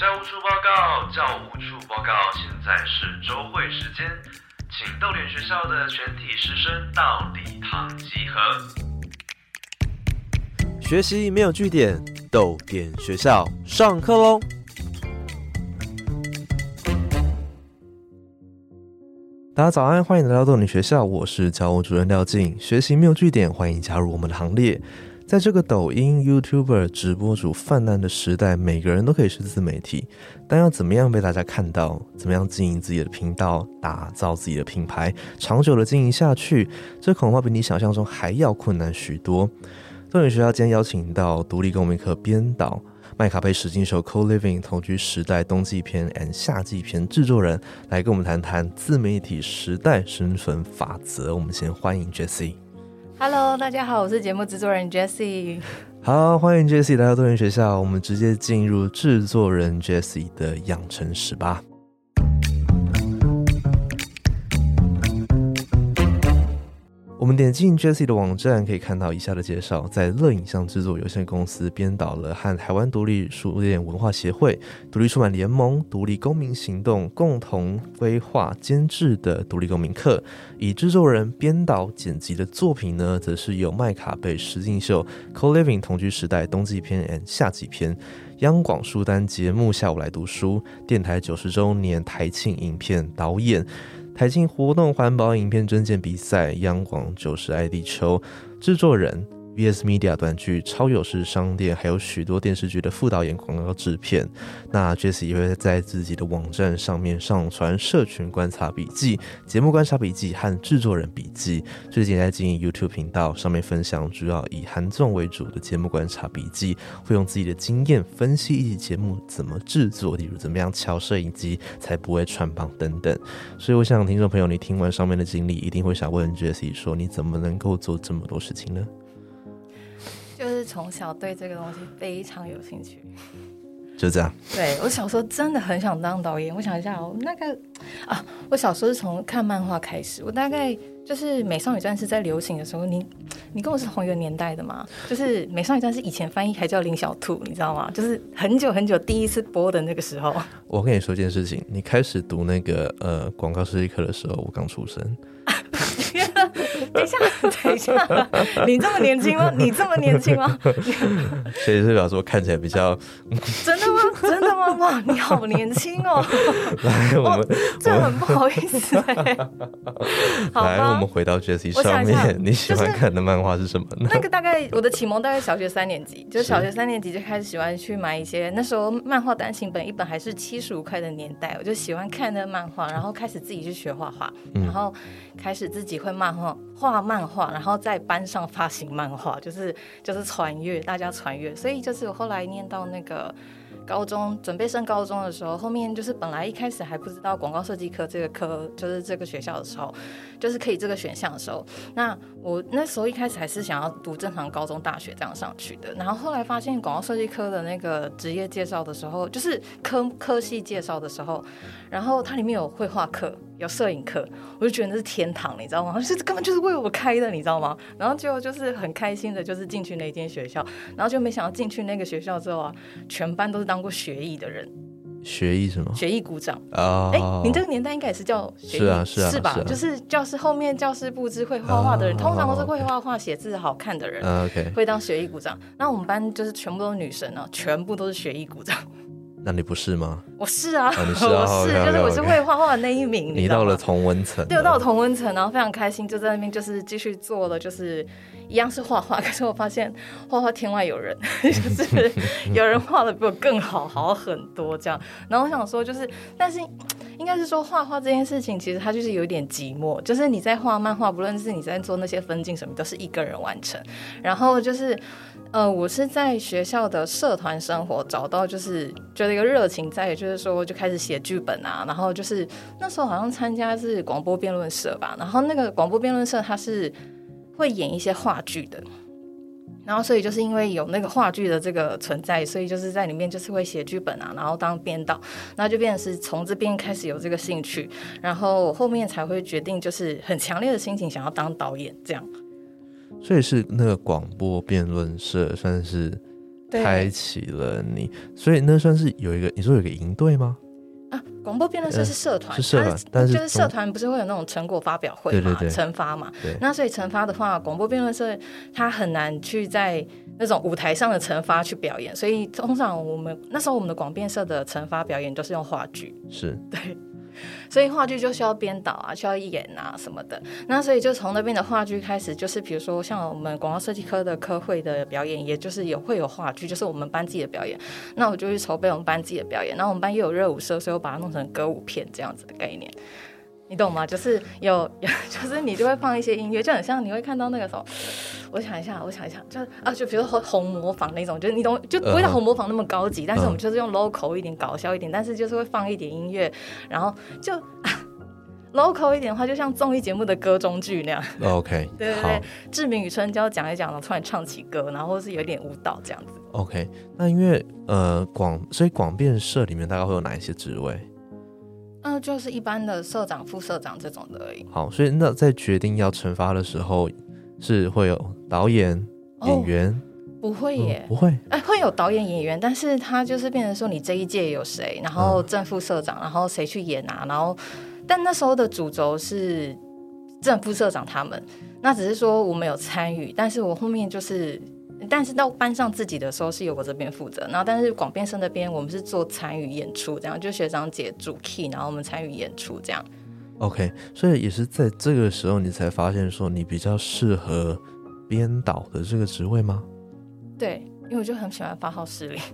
教务处报告，教务处报告，现在是周会时间，请逗点学校的全体师生到礼堂集合。学习没有据点，逗点学校上课喽！大家早安，欢迎来到逗点学校，我是教务主任廖静。学习没有据点，欢迎加入我们的行列。在这个抖音、YouTuber 直播主泛滥的时代，每个人都可以是自媒体，但要怎么样被大家看到，怎么样经营自己的频道，打造自己的品牌，长久的经营下去，这恐怕比你想象中还要困难许多。逗点学校今天邀请到独立公民课编导麦卡贝实境秀《Co Living 同居时代冬季篇》and 夏季篇制作人，来跟我们谈谈自媒体时代生存法则。我们先欢迎 Jessie。Hello，大家好，我是节目制作人 Jessie。好，欢迎 Jessie 来到多元学校。我们直接进入制作人 Jessie 的养成史吧。我们点进 Jessie 的网站，可以看到以下的介绍：在乐影像制作有限公司编导了和台湾独立书店文化协会、独立出版联盟、独立公民行动共同规划监制的独立公民课。以制作人、编导、剪辑的作品呢，则是由麦卡贝实境秀《Co Living 同居时代冬季篇》and 夏季篇。央广书单节目下午来读书，电台九十周年台庆影片导演。台庆活动环保影片征件比赛，央广九十爱地球制作人，VS Media 短剧超有事商店，还有许多电视剧的副导演、广告制片。那 Jesse 也会在自己的网站上面上传社群观察笔记、节目观察笔记和制作人笔记。最近在经营 YouTube 频道，上面分享主要以韩综为主的节目观察笔记，会用自己的经验分析一集节目怎么制作，例如怎么样调摄影机才不会穿帮等等。所以我想，听众朋友，你听完上面的经历，一定会想问 Jesse 说：你怎么能够做这么多事情呢？就是从小对这个东西非常有兴趣。就这样，对我小时候真的很想当导演。我想一下哦，那个啊，我小时候是从看漫画开始。我大概就是《美少女战士》在流行的时候，你你跟我是同一个年代的嘛？就是《美少女战士》以前翻译还叫林小兔，你知道吗？就是很久很久第一次播的那个时候。我跟你说一件事情，你开始读那个呃广告设计课的时候，我刚出生。等一下，等一下，你这么年轻吗？你这么年轻吗？所以是表示我看起来比较 真的吗？真的吗？哇，你好年轻哦！来，我们这很不好意思哎。好来，我们，回到 Jessie 上面，你喜欢看的漫画是什么呢？那个大概我的启蒙大概小学三年级，就是小学三年级就开始喜欢去买一些那时候漫画单行本，一本还是七十五块的年代，我就喜欢看那个漫画，然后开始自己去学画画，然后开始自己会漫然后画漫画，然后在班上发行漫画，就是就是传阅，大家传阅，所以就是我后来念到那个。高中准备升高中的时候，后面就是本来一开始还不知道广告设计科这个科，就是这个学校的时候，就是可以这个选项的时候，那我那时候一开始还是想要读正常高中、大学这样上去的，然后后来发现广告设计科的那个职业介绍的时候，就是科科系介绍的时候，然后它里面有绘画课、有摄影课，我就觉得那是天堂，你知道吗？就是根本就是为我开的，你知道吗？然后就就是很开心的，就是进去那间学校，然后就没想到进去那个学校之后啊，全班都是当过学艺的人，学艺什么？学艺鼓掌。啊哎、你这个年代应该也是叫学艺是啊是啊吧？是啊就是教室后面教室布置会画画的人，哦通常都是会画画、写字好看的人。啊 OK，会当学艺鼓掌，那我们班就是全部都是女生啊，全部都是学艺鼓掌。那你不是吗？我是啊，哦你是啊 我是，就是我是会画画的那一名。你到了同温层，对，我到了同温层，然后非常开心，就在那边就是继续做了，就是一样是画画，可是我发现画画天外有人，就是有人画的比我更好，好很多这样。然后我想说，就是但是应该是说画画这件事情，其实它就是有点寂寞，就是你在画漫画，不论是你在做那些分镜什么，都是一个人完成。然后就是呃，我是在学校的社团生活找到就是觉得一个热情在，也就是说就开始写剧本啊，然后就是那时候好像参加是广播辩论社吧，然后那个广播辩论社它是会演一些话剧的。然后，所以就是因为有那个话剧的这个存在，所以就是在里面就是会写剧本啊，然后当编导，那就变成是从这边开始有这个兴趣，然后后面才会决定就是很强烈的心情想要当导演这样。所以是那个广播辩论社算是开启了你，所以那算是有一个，你说有一个营队吗？啊，广播辩论社是社团，是社团，但是就是社团不是会有那种成果发表会嘛，惩罚嘛。那所以惩罚的话，广播辩论社它很难去在那种舞台上的惩罚去表演，所以通常我们那时候我们的广辩社的惩罚表演都是用话剧，是对。所以话剧就需要编导啊，需要演啊什么的。那所以就从那边的话剧开始，就是比如说像我们广告设计科的科会的表演，也就是有会有话剧，就是我们班自己的表演。那我就去筹备我们班自己的表演。那我们班又有热舞社，所以我把它弄成歌舞片这样子的概念。你懂吗？就是有，有 就是你就会放一些音乐，就很像你会看到那个什么，我想一下，我想一下，就啊，就比如说红模仿那种，就是你懂，就不会像红模仿那么高级，但是我们就是用 local 一点，搞笑一点，但是就是会放一点音乐，然后就 local 一点的话，就像综艺节目的歌中剧那样。OK，对对对，志明与春娇讲一讲然后，突然唱起歌，然后是有点舞蹈这样子。OK，那因为呃广，所以广电社里面大概会有哪一些职位？嗯，就是一般的社长、副社长这种的而已。好，所以那在决定要惩罚的时候，是会有导演、演员？不会耶，不会。哎，会有导演、演员，但是他就是变成说，你这一届有谁，然后正副社长，然后谁去演啊？然后，但那时候的主轴是正副社长他们，那只是说我们有参与，但是我后面就是。但是到班上自己的时候是由我这边负责，然后但是广编生那边我们是做参与演出，这样就学长姐主 key，然后我们参与演出这样。OK，所以也是在这个时候你才发现说你比较适合编导的这个职位吗？对，因为我就很喜欢发号施令。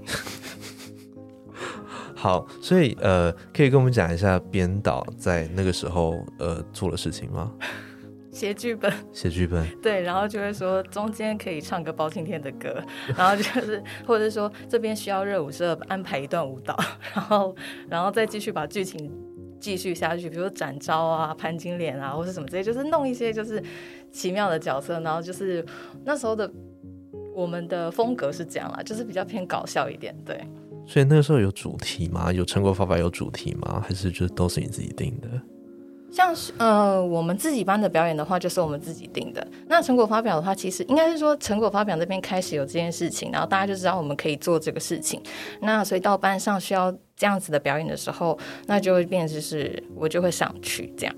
好，所以呃，可以跟我们讲一下编导在那个时候呃做的事情吗？写剧本，写剧本，对，然后就会说中间可以唱个包青天的歌，然后就是或者说这边需要热舞社安排一段舞蹈，然后然后再继续把剧情继续下去，比如说展昭啊、潘金莲啊，或是什么这些，就是弄一些就是奇妙的角色，然后就是那时候的我们的风格是这样啦，就是比较偏搞笑一点，对。所以那个时候有主题吗？有成果发表有主题吗？还是就都是你自己定的？像是呃，我们自己班的表演的话，就是我们自己定的。那成果发表的话，其实应该是说成果发表那边开始有这件事情，然后大家就知道我们可以做这个事情。那所以到班上需要这样子的表演的时候，那就会变成是我就会上去这样。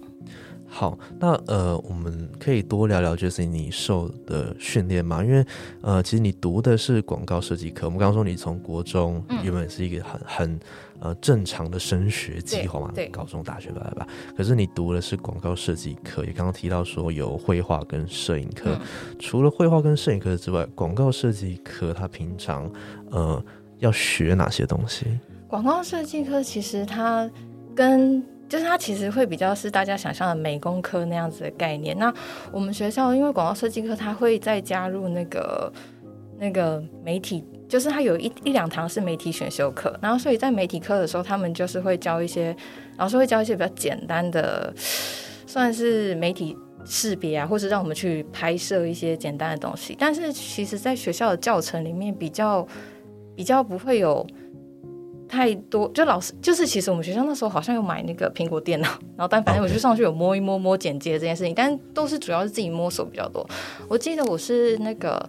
好，那呃，我们可以多聊聊就是你受的训练嘛，因为呃，其实你读的是广告设计课。我们刚刚说你从国中原本是一个很很呃正常的升学计划嘛，对，高中、大学吧，吧。可是你读的是广告设计课，也刚刚提到说有绘画跟摄影课。除了绘画跟摄影课之外，广告设计课它平常呃要学哪些东西？广告设计课其实它跟就是它其实会比较是大家想象的美工科那样子的概念。那我们学校因为广告设计课，它会再加入那个那个媒体，就是他有一一两堂是媒体选修课。然后所以在媒体课的时候，他们就是会教一些老师会教一些比较简单的，算是媒体识别啊，或是让我们去拍摄一些简单的东西。但是其实在学校的教程里面，比较比较不会有。太多，就老师就是，其实我们学校那时候好像有买那个苹果电脑，然后但反正我就上去有摸一摸摸剪接这件事情，但都是主要是自己摸索比较多。我记得我是那个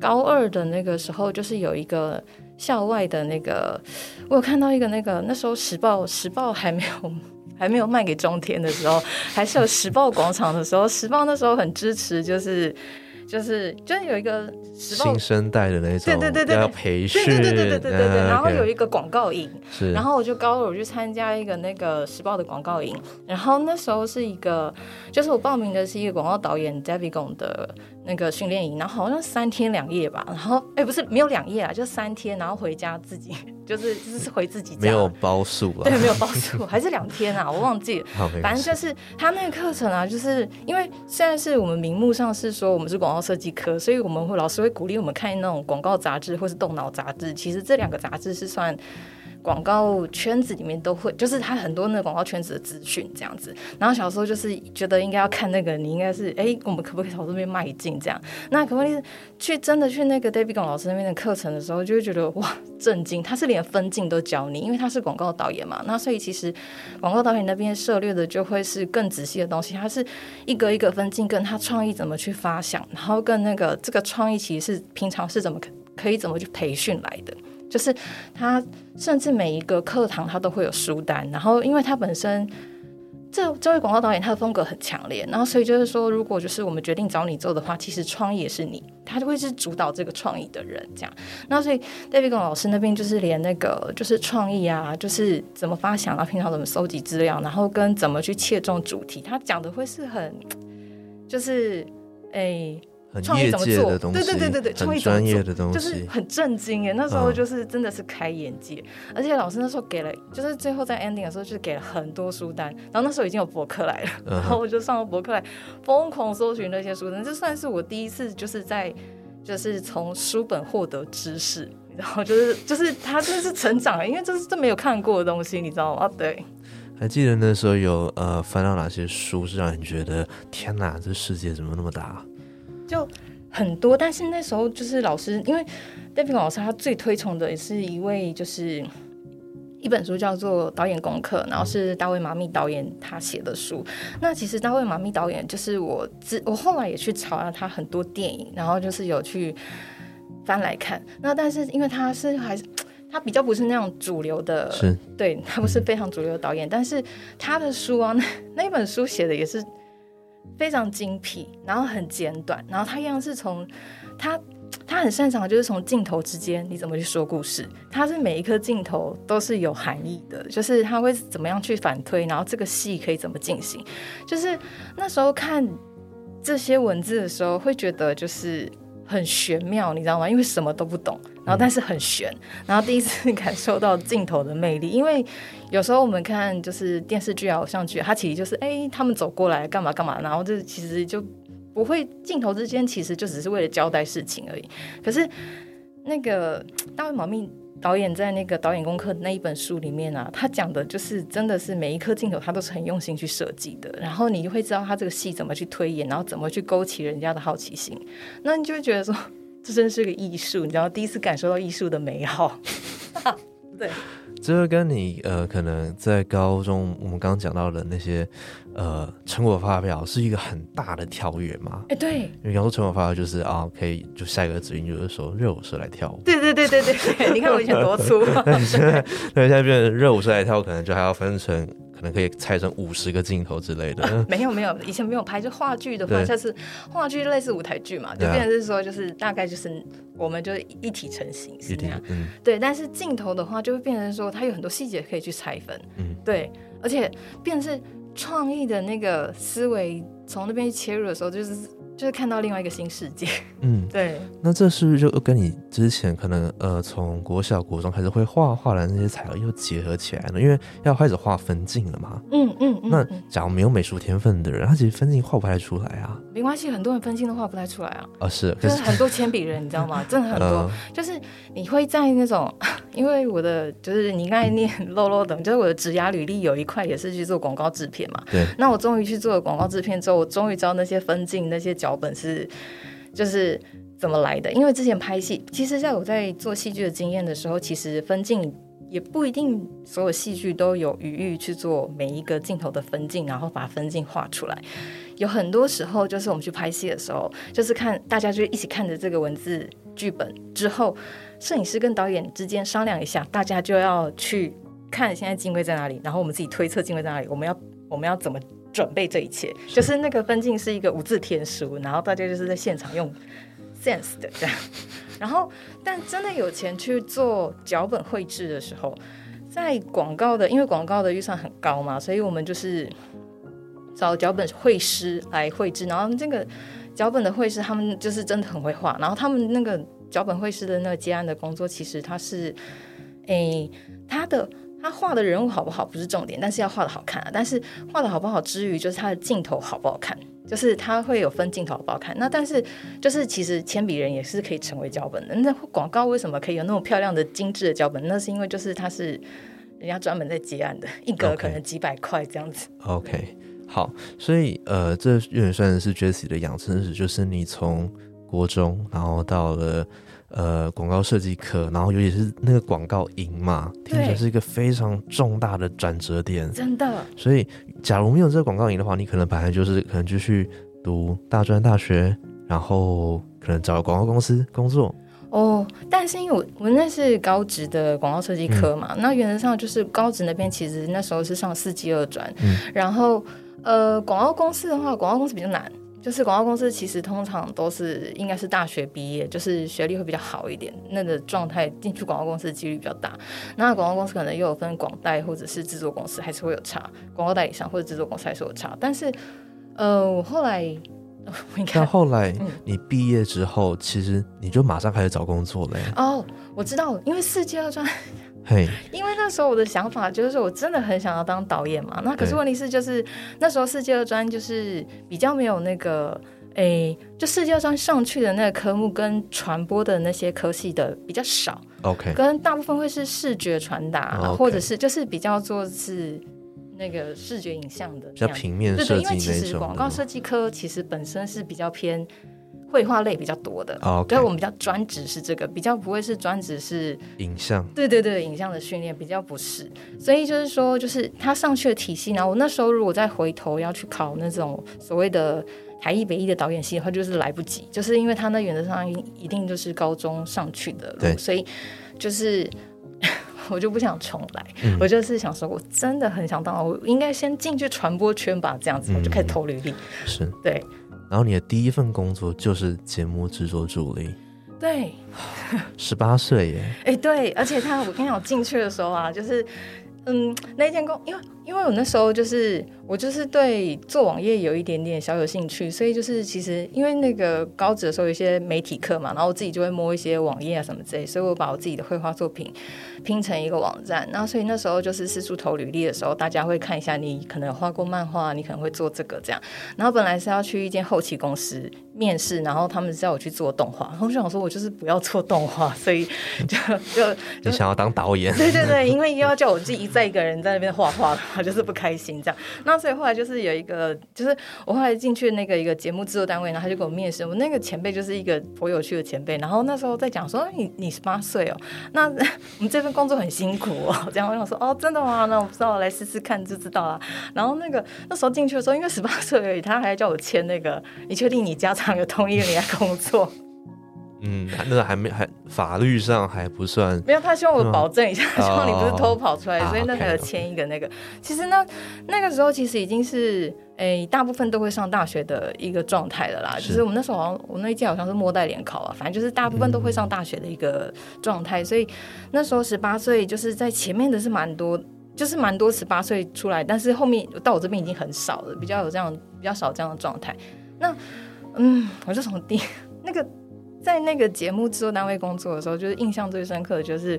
高二的那个时候，就是有一个校外的那个，我有看到一个那个那时候时报时报还没有 还没有卖给中天的时候，还是有时报广场的时候，时报那时候很支持，就是。就是就是有一个新生代的那种，对对对对，要培训，对对对对对对对。然后有一个广告营，是。然后我就高二我去参加一个那个时报的广告营，然后那时候是一个，就是我报名的是一个广告导演 David Gong 的那个训练营，然后好像三天两夜吧，然后哎不是没有两夜啊，就三天，然后回家自己。就是就是回自己家，没有包宿啊，对，没有包宿，还是两天啊，我忘记了。反正就是他那个课程啊，就是因为现在是我们名目上是说我们是广告设计科，所以我们会老师会鼓励我们看那种广告杂志或是动脑杂志。其实这两个杂志是算。广告圈子里面都会，就是他很多那个广告圈子的资讯这样子。然后小时候就是觉得应该要看那个，你应该是哎，我们可不可以朝这边迈进这样？那可不可以去真的去那个 David Gong 老师那边的课程的时候，就会觉得哇，震惊！他是连分镜都教你，因为他是广告导演嘛。那所以其实广告导演那边涉猎的就会是更仔细的东西，他是一个一个分镜，跟他创意怎么去发想，然后跟那个这个创意其实是平常是怎么可以怎么去培训来的。就是他甚至每一个课堂他都会有书单，然后因为他本身这这位广告导演他的风格很强烈，然后所以就是说，如果就是我们决定找你做的话，其实创意也是你，他就会是主导这个创意的人这样。那所以 David 老师那边就是连那个就是创意啊，就是怎么发想啊，平常怎么搜集资料，然后跟怎么去切中主题，他讲的会是很就是诶。创意怎么做？对对对对对，创意专业的东西就是很震惊耶！那时候就是真的是开眼界，而且老师那时候给了，就是最后在 ending 的时候，就是给了很多书单。然后那时候已经有博客来了，然后我就上了博客来，疯狂搜寻那些书单。这算是我第一次就是在就是从书本获得知识，然后就是就是他真的是成长，因为这是这没有看过的东西，你知道吗？对。还记得那时候有呃翻到哪些书是让你觉得天哪，这世界怎么那么大？就很多，但是那时候就是老师，因为 David 老师他最推崇的也是一位，就是一本书叫做《导演功课》，然后是大卫马密导演他写的书。那其实大卫马密导演就是我之我后来也去查了他很多电影，然后就是有去翻来看。那但是因为他是还是他比较不是那种主流的，是对他不是非常主流的导演，但是他的书啊，那那本书写的也是。非常精辟，然后很简短，然后他一样是从他他很擅长的就是从镜头之间你怎么去说故事，他是每一颗镜头都是有含义的，就是他会怎么样去反推，然后这个戏可以怎么进行，就是那时候看这些文字的时候会觉得就是很玄妙，你知道吗？因为什么都不懂。然后，但是很悬。然后第一次感受到镜头的魅力，因为有时候我们看就是电视剧啊、偶像剧，它其实就是哎，他们走过来干嘛干嘛，然后这其实就不会镜头之间其实就只是为了交代事情而已。可是那个 大卫·毛密导演在那个导演功课那一本书里面啊，他讲的就是真的是每一颗镜头他都是很用心去设计的。然后你就会知道他这个戏怎么去推演，然后怎么去勾起人家的好奇心。那你就会觉得说。这真是个艺术，你知道，第一次感受到艺术的美好。对，这个跟你呃，可能在高中我们刚刚讲到的那些呃成果发表是一个很大的跳跃嘛？哎，对，因为刚说成果发表就是啊，可以就下一个指令就是说热舞社来跳舞。对对对对对，你看我以前多粗。对现在变成热舞社来跳，可能就还要分成。可能可以拆成五十个镜头之类的。没有没有，以前没有拍，就话剧的话，就是话剧类似舞台剧嘛，就变成是说，就是大概就是我们就一体成型是这样。嗯，对。但是镜头的话，就会变成说，它有很多细节可以去拆分。嗯，对。而且变成是创意的那个思维，从那边切入的时候，就是。就是看到另外一个新世界，嗯，对。那这是不是就跟你之前可能呃从国小国中开始会画画的那些材料又结合起来呢？因为要开始画分镜了嘛。嗯嗯。那假如没有美术天分的人，他其实分镜画不太出来啊。没关系，很多人分镜都画不太出来啊。啊是，就是很多铅笔人，你知道吗？真的很多。就是你会在那种，因为我的就是你刚才念漏漏等，就是我的职涯履历有一块也是去做广告制片嘛。对。那我终于去做了广告制片之后，我终于知道那些分镜那些脚。脚本是就是怎么来的？因为之前拍戏，其实在我在做戏剧的经验的时候，其实分镜也不一定所有戏剧都有余裕去做每一个镜头的分镜，然后把分镜画出来。有很多时候，就是我们去拍戏的时候，就是看大家就一起看着这个文字剧本之后，摄影师跟导演之间商量一下，大家就要去看现在镜位在哪里，然后我们自己推测镜位在哪里，我们要我们要怎么。准备这一切，就是那个分镜是一个无字天书，然后大家就是在现场用 sense 的这样，然后但真的有钱去做脚本绘制的时候，在广告的，因为广告的预算很高嘛，所以我们就是找脚本绘师来绘制，然后这个脚本的绘师他们就是真的很会画，然后他们那个脚本绘师的那个接案的工作，其实他是诶他的。他画的人物好不好不是重点，但是要画的好看啊。但是画的好不好之余，就是他的镜头好不好看，就是他会有分镜头好不好看。那但是就是其实铅笔人也是可以成为脚本的。那广告为什么可以有那么漂亮的精致的脚本？那是因为就是他是人家专门在接案的，一格可能几百块这样子。OK，好，所以呃，这有点算是 Jessie 的养成史，就是你从国中然后到了。呃，广告设计课，然后尤其是那个广告营嘛，听起来是一个非常重大的转折点，真的。所以，假如没有这个广告营的话，你可能本来就是可能就去读大专大学，然后可能找广告公司工作。哦，但是因为我我那是高职的广告设计科嘛，那原则上就是高职那边其实那时候是上四季二专，然后呃广告公司的话，广告公司比较难，就是广告公司其实通常都是应该是大学毕业，就是学历会比较好一点，那个状态进去广告公司的几率比较大。那广告公司可能又有分广代或者是制作公司，还是会有差，广告代理商或者制作公司还是有差。但是呃，我后来。那后来你毕业之后，其实你就马上开始找工作了。哦，我知道，因为世界二专，嘿，因为那时候我的想法就是说我真的很想要当导演嘛。那可是问题是，就是那时候世界二专就是比较没有那个，哎，就世界二专上去的那个科目跟传播的那些科系的比较少。OK，跟大部分会是视觉传达，或者是就是比较做是。那个视觉影像的，比较平面设计因为其实广告设计科其实本身是比较偏绘画类比较多的，所以我们比较专职是这个，比较不会是专职是影像。对对对，影像的训练比较不是，所以就是说，就是他上去的体系，然后我那时候如果再回头要去考那种所谓的台艺北艺的导演系的话，就是来不及，就是因为他那原则上一定就是高中上去的路，所以就是。我就不想重来，我就是想说，我真的很想当，我应该先进去传播圈吧，这样子我就开始投履历。是，对。然后你的第一份工作就是节目制作助理。对，十八岁耶。哎，对，而且他，我跟你讲，进去的时候啊，就是，嗯，那间工，因为。因为我那时候就是我就是对做网页有一点点小有兴趣，所以就是其实因为那个高职的时候有一些媒体课嘛，然后我自己就会摸一些网页啊什么之类，所以我把我自己的绘画作品拼成一个网站。然后所以那时候就是四处投履历的时候，大家会看一下你可能画过漫画，你可能会做这个这样。然后本来是要去一间后期公司面试，然后他们叫我去做动画，我想说我就是不要做动画，所以就就就想要当导演？对对对，因为又要叫我自己再一个人在那边画画。就是不开心这样，那所以后来就是有一个，就是我后来进去那个一个节目制作单位，然后他就给我面试。我那个前辈就是一个颇有趣的前辈，然后那时候在讲说，你你十八岁哦，那我们这份工作很辛苦哦。这样我想说，哦，真的吗？那我不知道，来试试看就知道了。然后那个那时候进去的时候，因为十八岁而已，他还叫我签那个，你确定你家长有同意你来工作？嗯，那个还没还法律上还不算，没有他希望我保证一下，希望你不是偷跑出来，所以那个签一个那个。其实呢，那个时候其实已经是诶，大部分都会上大学的一个状态了啦。就是我们那时候好像我那一届好像是末代联考啊，反正就是大部分都会上大学的一个状态。所以那时候十八岁，就是在前面的是蛮多，就是蛮多十八岁出来，但是后面到我这边已经很少了，比较有这样比较少这样的状态。那嗯，我就从第 那个。在那个节目制作单位工作的时候，就是印象最深刻的就是。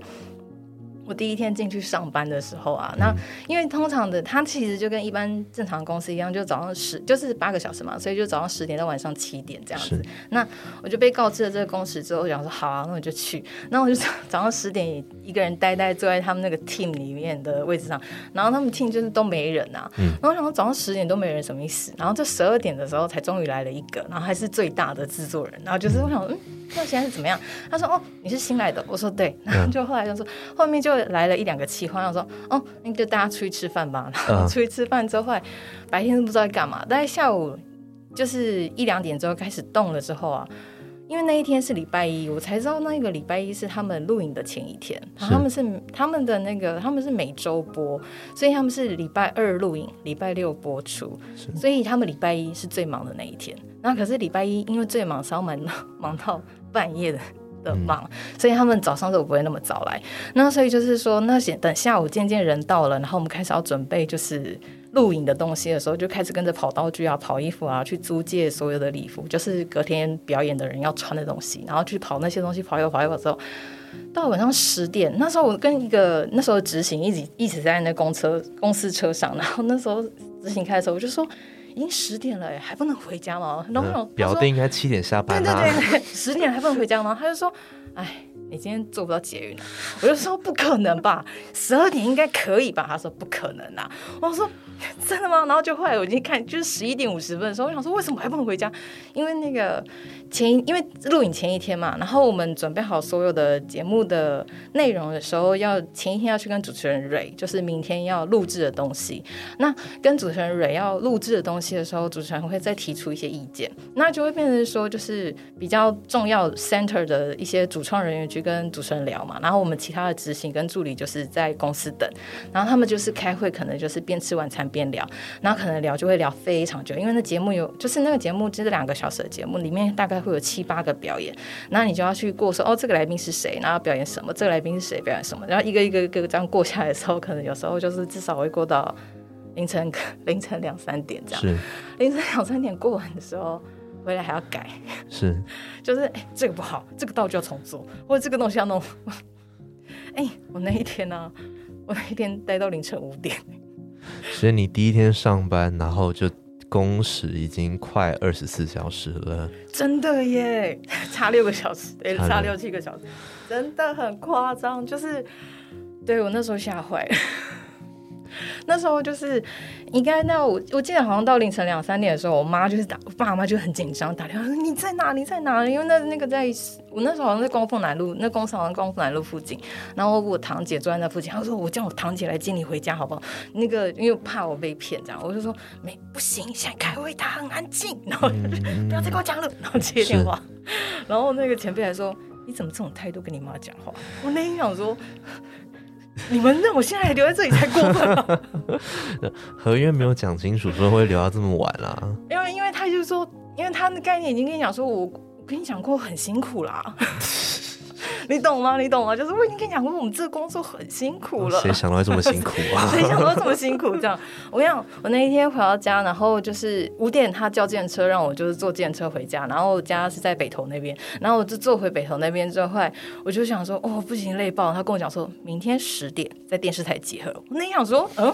我第一天进去上班的时候啊，那因为通常的他其实就跟一般正常公司一样，就早上十就是八个小时嘛，所以就早上十点到晚上七点这样子。那我就被告知了这个工时之后，我想说好啊，那我就去。那我就早上十点一个人呆呆坐在他们那个 team 里面的位置上，然后他们 team 就是都没人啊。然后我想说早上十点都没人什么意思？然后这十二点的时候才终于来了一个，然后还是最大的制作人。然后就是我想，嗯，那现在是怎么样？他说哦，你是新来的。我说对。然后就后来就说后面就。来了一两个企划，我说哦，那就大家出去吃饭吧。然后出去吃饭之后，后来白天都不知道在干嘛。大概下午就是一两点之后开始动了之后啊，因为那一天是礼拜一，我才知道那个礼拜一是他们录影的前一天。他们是他们的那个他们是每周播，所以他们是礼拜二录影，礼拜六播出。所以他们礼拜一是最忙的那一天。那可是礼拜一因为最忙，稍忙忙到半夜的。的忙，所以他们早上都不会那么早来。那所以就是说，那些等下午渐渐人到了，然后我们开始要准备就是录影的东西的时候，就开始跟着跑道具啊、跑衣服啊，去租借所有的礼服，就是隔天表演的人要穿的东西，然后去跑那些东西，跑一跑跑一跑之后，到晚上十点，那时候我跟一个那时候执行一直一直在那公车公司车上，然后那时候执行开的时候，我就说。已经十点了，哎，还不能回家吗？然后表弟应该七点下班啊。对对对，十点还不能回家吗？他就说，哎，你今天做不到捷运了。我就说不可能吧，十二点应该可以吧？他说不可能啊。我说 真的吗？然后就后来我已经看，就是十一点五十分的时候，我想说为什么还不能回家？因为那个前因为录影前一天嘛，然后我们准备好所有的节目的内容的时候，要前一天要去跟主持人蕊，就是明天要录制的东西。那跟主持人蕊要录制的东西的时候，主持人会再提出一些意见，那就会变成说，就是比较重要 center 的一些主创人员去跟主持人聊嘛，然后我们其他的执行跟助理就是在公司等，然后他们就是开会，可能就是边吃晚餐边聊，然后可能聊就会聊非常久，因为那节目有就是那个节目就是两个小时的节目，里面大概会有七八个表演，那你就要去过说哦这个来宾是谁，然后表演什么，这个来宾是谁表演什么，然后一个一个一个这样过下来的时候，可能有时候就是至少会过到凌晨 凌晨两三点这样，是凌晨两三点过完的时候。回来还要改，是，就是哎，这个不好，这个道具要重做，或者这个东西要弄。哎，我那一天呢，我那一天待到凌晨五点。所以你第一天上班，然后就工时已经快二十四小时了。真的耶，差六个小时，对，差六七个小时，真的很夸张。就是，对我那时候吓坏了。那时候就是应该那我我记得好像到凌晨两三点的时候，我妈就是打，我爸妈就很紧张，打电话说你在哪？你在哪？因为那那个在我那时候好像在光复南路，那公司好像光复南路附近。然后我堂姐坐在那附近，她说我叫我堂姐来接你回家好不好？那个因为怕我被骗这样，我就说没不行，现在开会，她很安静，然后 不要再跟我讲了，然后接电话。然后那个前辈还说你怎么这种态度跟你妈讲话？我那天想说。你们那我现在还留在这里才过分。合约没有讲清楚，说会留到这么晚啊？因为，因为他就是说，因为他的概念已经跟你讲说，我我跟你讲过很辛苦啦。你懂吗？你懂吗？就是我已经跟你讲过，我们这个工作很辛苦了。谁想到会这么辛苦啊？谁想到这么辛苦？这样，我跟你讲，我那一天回到家，然后就是五点，他叫电车让我就是坐电车回家，然后家是在北投那边，然后我就坐回北投那边之后，后来我就想说，哦，不行，累爆。他跟我讲说，明天十点在电视台集合。我那想说，嗯。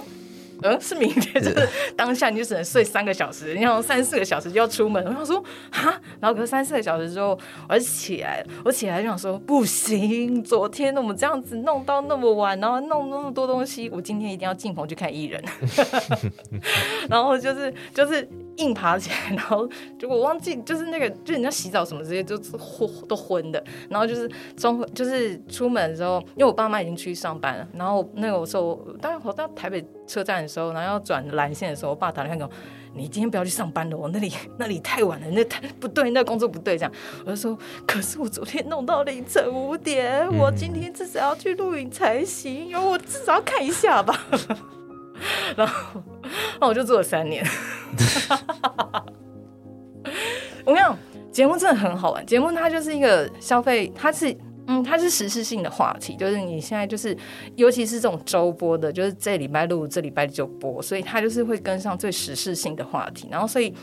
嗯，是明天，就是当下你就只能睡三个小时，你要三四个小时就要出门。我想说啊，然后可是三四个小时之后，我就起来了。我起来就想说，不行，昨天我们这样子弄到那么晚，然后弄那么多东西，我今天一定要进棚去看艺人。然后就是就是硬爬起来，然后就我忘记，就是那个就人家洗澡什么这些就是昏都昏的。然后就是中就是出门的时候，因为我爸妈已经去上班了，然后那个我说我当然我到台北。车站的时候，然后要转蓝线的时候，我爸打电话给我：“你今天不要去上班了，我那里那里太晚了，那太不对，那工作不对。”这样，我就说：“可是我昨天弄到凌晨五点，我今天至少要去录影才行，因为我至少要看一下吧。”然后，那我就做了三年。我跟你讲，节目真的很好玩，节目它就是一个消费，它是。嗯，它是实时性的话题，就是你现在就是，尤其是这种周播的，就是这礼拜录，这礼拜就播，所以它就是会跟上最实时性的话题，然后所以，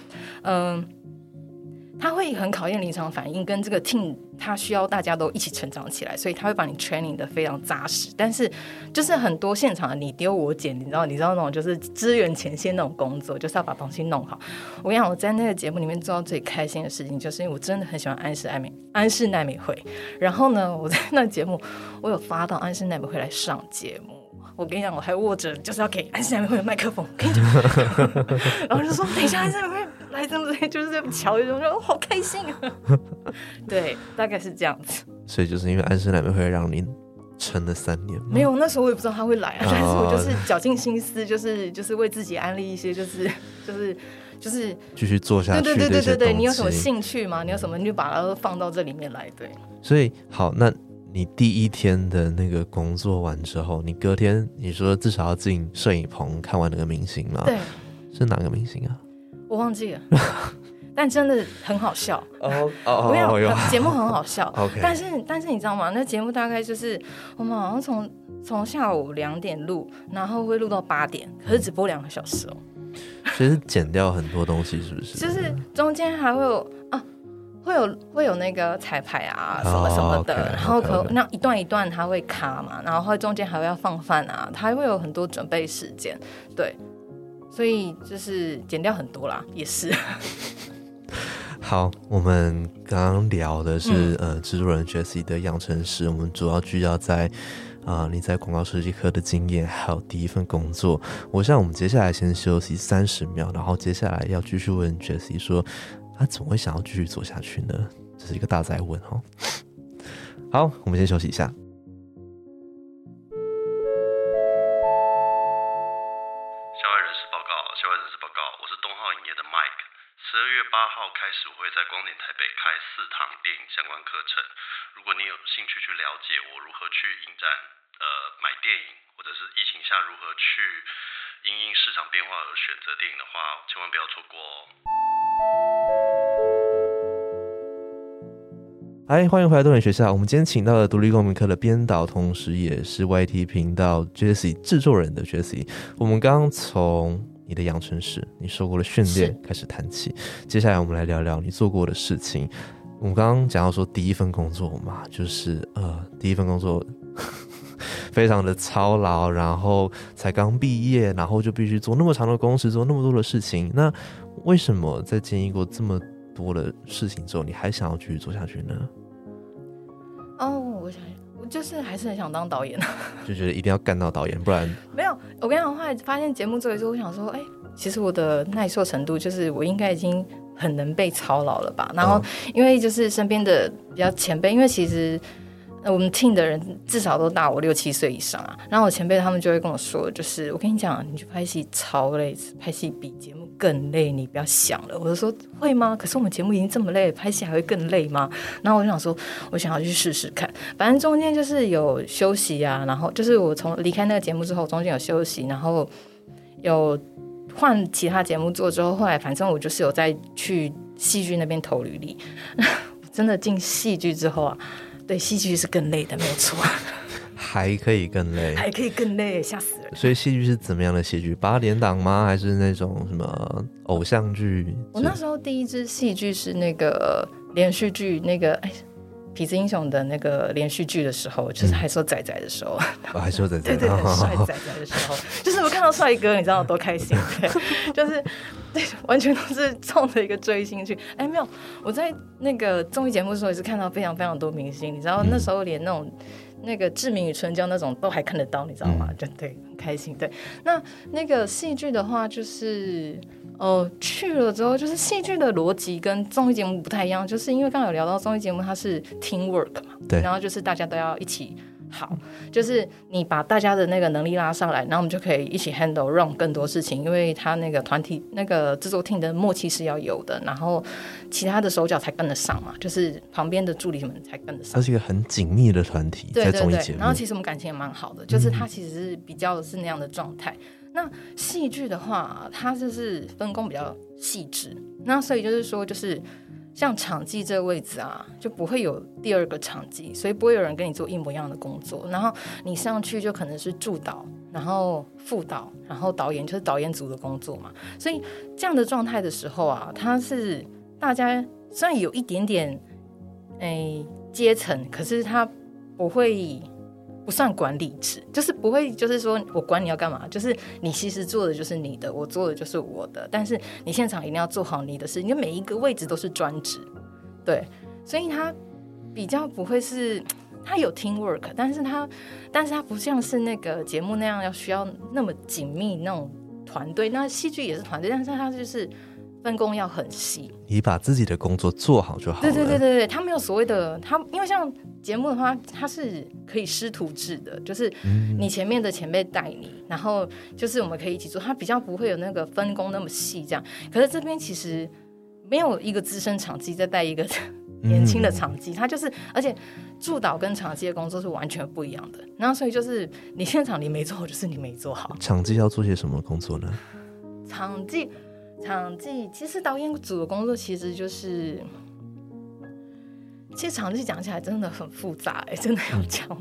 嗯。他会很考验临场反应，跟这个 team，他需要大家都一起成长起来，所以他会把你 training 的非常扎实。但是，就是很多现场的你丢我捡，你知道，你知道那种就是支援前线那种工作，就是要把东西弄好。我跟你讲，我在那个节目里面做到最开心的事情，就是因为我真的很喜欢安室奈美，安室奈美惠。然后呢，我在那节目，我有发到安室奈美惠来上节目。我跟你讲，我还握着就是要给安室奈美惠的麦克风，跟你讲，然后就说等一下安室奈美惠。来，这么就是这么巧，一种说好开心啊！对，大概是这样子。所以就是因为安室奈美会让你撑了三年没有，那时候我也不知道他会来啊，但是我就是绞尽心思，就是就是为自己安利一些，就是就是就是继续做下去。对对对对对，你有什么兴趣吗？你有什么你就把它放到这里面来。对。所以好，那你第一天的那个工作完之后，你隔天你说至少要进摄影棚看完那个明星吗？对，是哪个明星啊？我忘记了，但真的很好笑。哦哦哦，节目很好笑。OK，但是但是你知道吗？那节目大概就是我们好像从从下午两点录，然后会录到八点，可是只播两个小时哦。其实剪掉很多东西，是不是？就是中间还会有啊，会有会有那个彩排啊什么什么的，然后可那一段一段它会卡嘛，然后中间还会要放饭啊，它会有很多准备时间，对。所以就是减掉很多啦，也是。好，我们刚刚聊的是、呃制作人 Jesse 的养成史，我们主要聚焦在啊、你在广告设计科的经验，还有第一份工作。我想我们接下来先休息三十秒，然后接下来要继续问 Jessie 说，他怎么会想要继续做下去呢？这是一个大灾问哦。好，我们先休息一下。告，校外人士报告，我是东浩影业的 Mike。十二月八号开始，我会在光点台北开四堂电影相关课程。如果你有兴趣去了解我如何去影展，呃，买电影，或者是疫情下如何去因应市场变化而选择电影的话，千万不要错过哦。嗨，欢迎回来多元学校。我们今天请到了独立公民课的编导，同时也是 YT 频道 Jesse 制作人的 Jesse。我们刚刚从你的养成史、你受过的训练开始谈起，接下来我们来聊聊你做过的事情。我们刚刚讲到说第一份工作嘛，就是呃，第一份工作 非常的操劳，然后才刚毕业，然后就必须做那么长的工时，做那么多的事情。那为什么在经历过这么多的事情之后，你还想要继续做下去呢？哦，我想我就是还是很想当导演。就觉得一定要干到导演，不然没有，我跟你讲，后来发现节目做一做，我想说，哎、其实我的耐受程度就是我应该已经很能被操劳了吧。然后因为就是身边的比较前辈，因为其实。呃我们 team 的人至少都大我六七岁以上啊，然后我前辈他们就会跟我说，就是我跟你讲，你去拍戏超累，拍戏比节目更累，你不要想了。我就说会吗？可是我们节目已经这么累，拍戏还会更累吗？然后我就想说，我想要去试试看。反正中间就是有休息啊，然后就是我从离开那个节目之后，中间有休息，然后有换其他节目做之后，后来反正我就是有再去戏剧那边投履历。真的进戏剧之后啊，对戏剧是更累的，没有错，还可以更累。还可以更累，吓死人。所以戏剧是怎么样的戏剧？八点档吗？还是那种什么偶像剧？我那时候第一支戏剧是那个连续剧，那个哎。痞子英雄的那个连续剧的时候，就是还说仔仔的时候，我还说仔仔对对 对，帅仔仔的时候，就是我看到帅哥，你知道有多开心，对，就是对，完全都是冲着一个追星去。哎，没有，我在那个综艺节目的时候也是看到非常非常多明星，你知道那时候连那种。那个《志明与春娇》那种都还看得到，你知道吗？就对，很开心。对，那那个戏剧的话，就是哦，去了之后，就是戏剧的逻辑跟综艺节目不太一样，就是因为刚刚有聊到综艺节目它是 team work 嘛，对然后就是大家都要一起好，就是你把大家的那个能力拉上来，然后我们就可以一起 handle run 更多事情，因为他那个团体那个制作 team 的默契是要有的，然后其他的手脚才跟得上嘛，就是旁边的助理们才跟得上它。是一个很紧密的团体，对对对在综艺节，目然后其实我们感情也蛮好的，就是他其实是比较是那样的状态。那戏剧的话，它就是分工比较细致，那所以就是说，就是像场记这个位置啊，就不会有第二个场记，所以不会有人跟你做一模一样的工作。然后你上去就可能是助导，然后副导，然后导演就是导演组的工作嘛。所以这样的状态的时候啊，它是大家虽然有一点点诶阶层，可是它不会不算管理制，就是不会就是说我管你要干嘛，就是你其实做的就是你的，我做的就是我的，但是你现场一定要做好你的事，你的每一个位置都是专职，对，所以他比较不会是。他有 team work，但是他，但是他不像是那个节目那样要需要那么紧密那种团队。那戏剧也是团队，但是它就是分工要很细。你把自己的工作做好就好了。对对对对对，他没有所谓的，他因为像节目的话，它是可以师徒制的，就是你前面的前辈带你，然后就是我们可以一起做，他比较不会有那个分工那么细这样。可是这边其实没有一个资深场记在带一个 年轻的场记，他就是而且助导跟场记的工作是完全不一样的，然后所以就是你现场你没做好，就是你没做好。场记要做些什么工作呢？场记，场记，其实导演组的工作其实就是，其实场记讲起来真的很复杂、哎，真的要讲。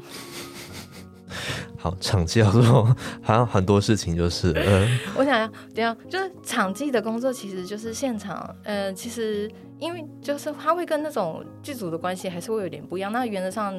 好，场记要做，好像很多事情就是，呃，我想要，等一下就是场记的工作，其实就是现场，呃，其实因为就是他会跟那种剧组的关系还是会有点不一样。那原则上，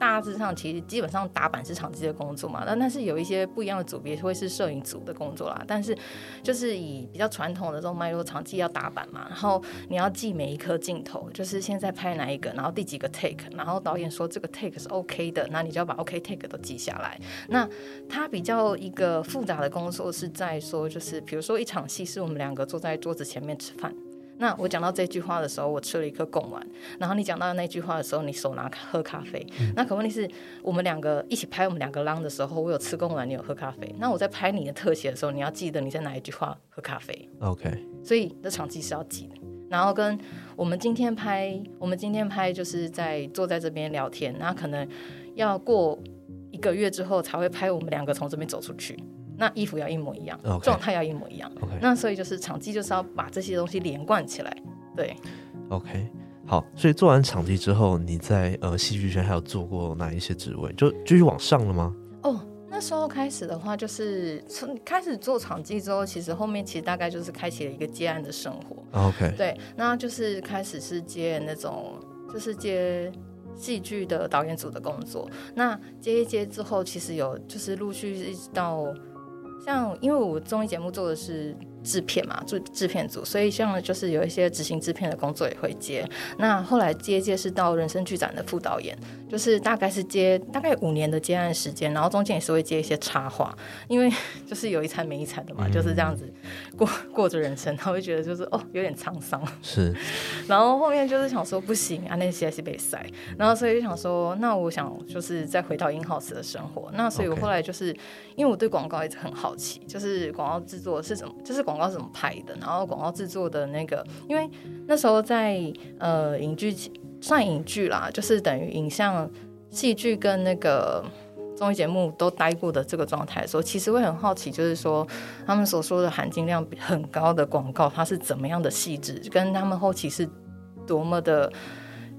大致上其实基本上打板是场记的工作嘛，那但是有一些不一样的组别会是摄影组的工作啦。但是就是以比较传统的这种脉络，场记要打板嘛，然后你要记每一颗镜头，就是现在拍哪一个，然后第几个 take，然后导演说这个 take 是 OK 的，那你就要把 OK take 都记下来。那它比较一个复杂的工作是在说，就是比如说一场戏是我们两个坐在桌子前面吃饭。那我讲到这句话的时候，我吃了一颗贡丸。然后你讲到那句话的时候，你手拿喝咖啡。那可问题是我们两个一起拍我们两个浪的时候，我有吃贡丸，你有喝咖啡。那我在拍你的特写的时候，你要记得你在哪一句话喝咖啡。OK，所以这场记是要记的。然后跟我们今天拍，我们今天拍就是在坐在这边聊天，那可能要过一个月之后才会拍我们两个从这边走出去。那衣服要一模一样状态要一模一样。OK 那所以就是场记就是要把这些东西连贯起来。对，OK，好，所以做完场记之后，你在呃戏剧圈还有做过哪一些职位？就继续往上了吗？哦，那时候开始的话，就是从开始做场记之后，其实后面其实大概就是开启了一个接案的生活。OK，对，那就是开始是接那种，就是接戏剧的导演组的工作。那接一接之后，其实有就是陆续一直到像，因为我综艺节目做的是制片嘛，制制片组，所以像就是有一些执行制片的工作也会接。那后来接接是到人生剧展的副导演，就是大概是接大概五年的接案时间，然后中间也是会接一些插画，因为就是有一餐没一餐的嘛，就是这样子过过着人生，他会觉得就是哦有点沧桑。是然后后面就是想说不行啊，那些还是被塞，然后所以就想说，那我想就是再回到 in house 的生活。那所以我后来就是因为我对广告一直很好奇，就是广告制作是怎么，就是广告怎么拍的，然后广告制作的那个，因为那时候在呃影剧算影剧啦，就是等于影像、戏剧跟那个。综艺节目都待过的这个状态的时候，其实会很好奇，就是说他们所说的含金量很高的广告，它是怎么样的细致，跟他们后期是多么的，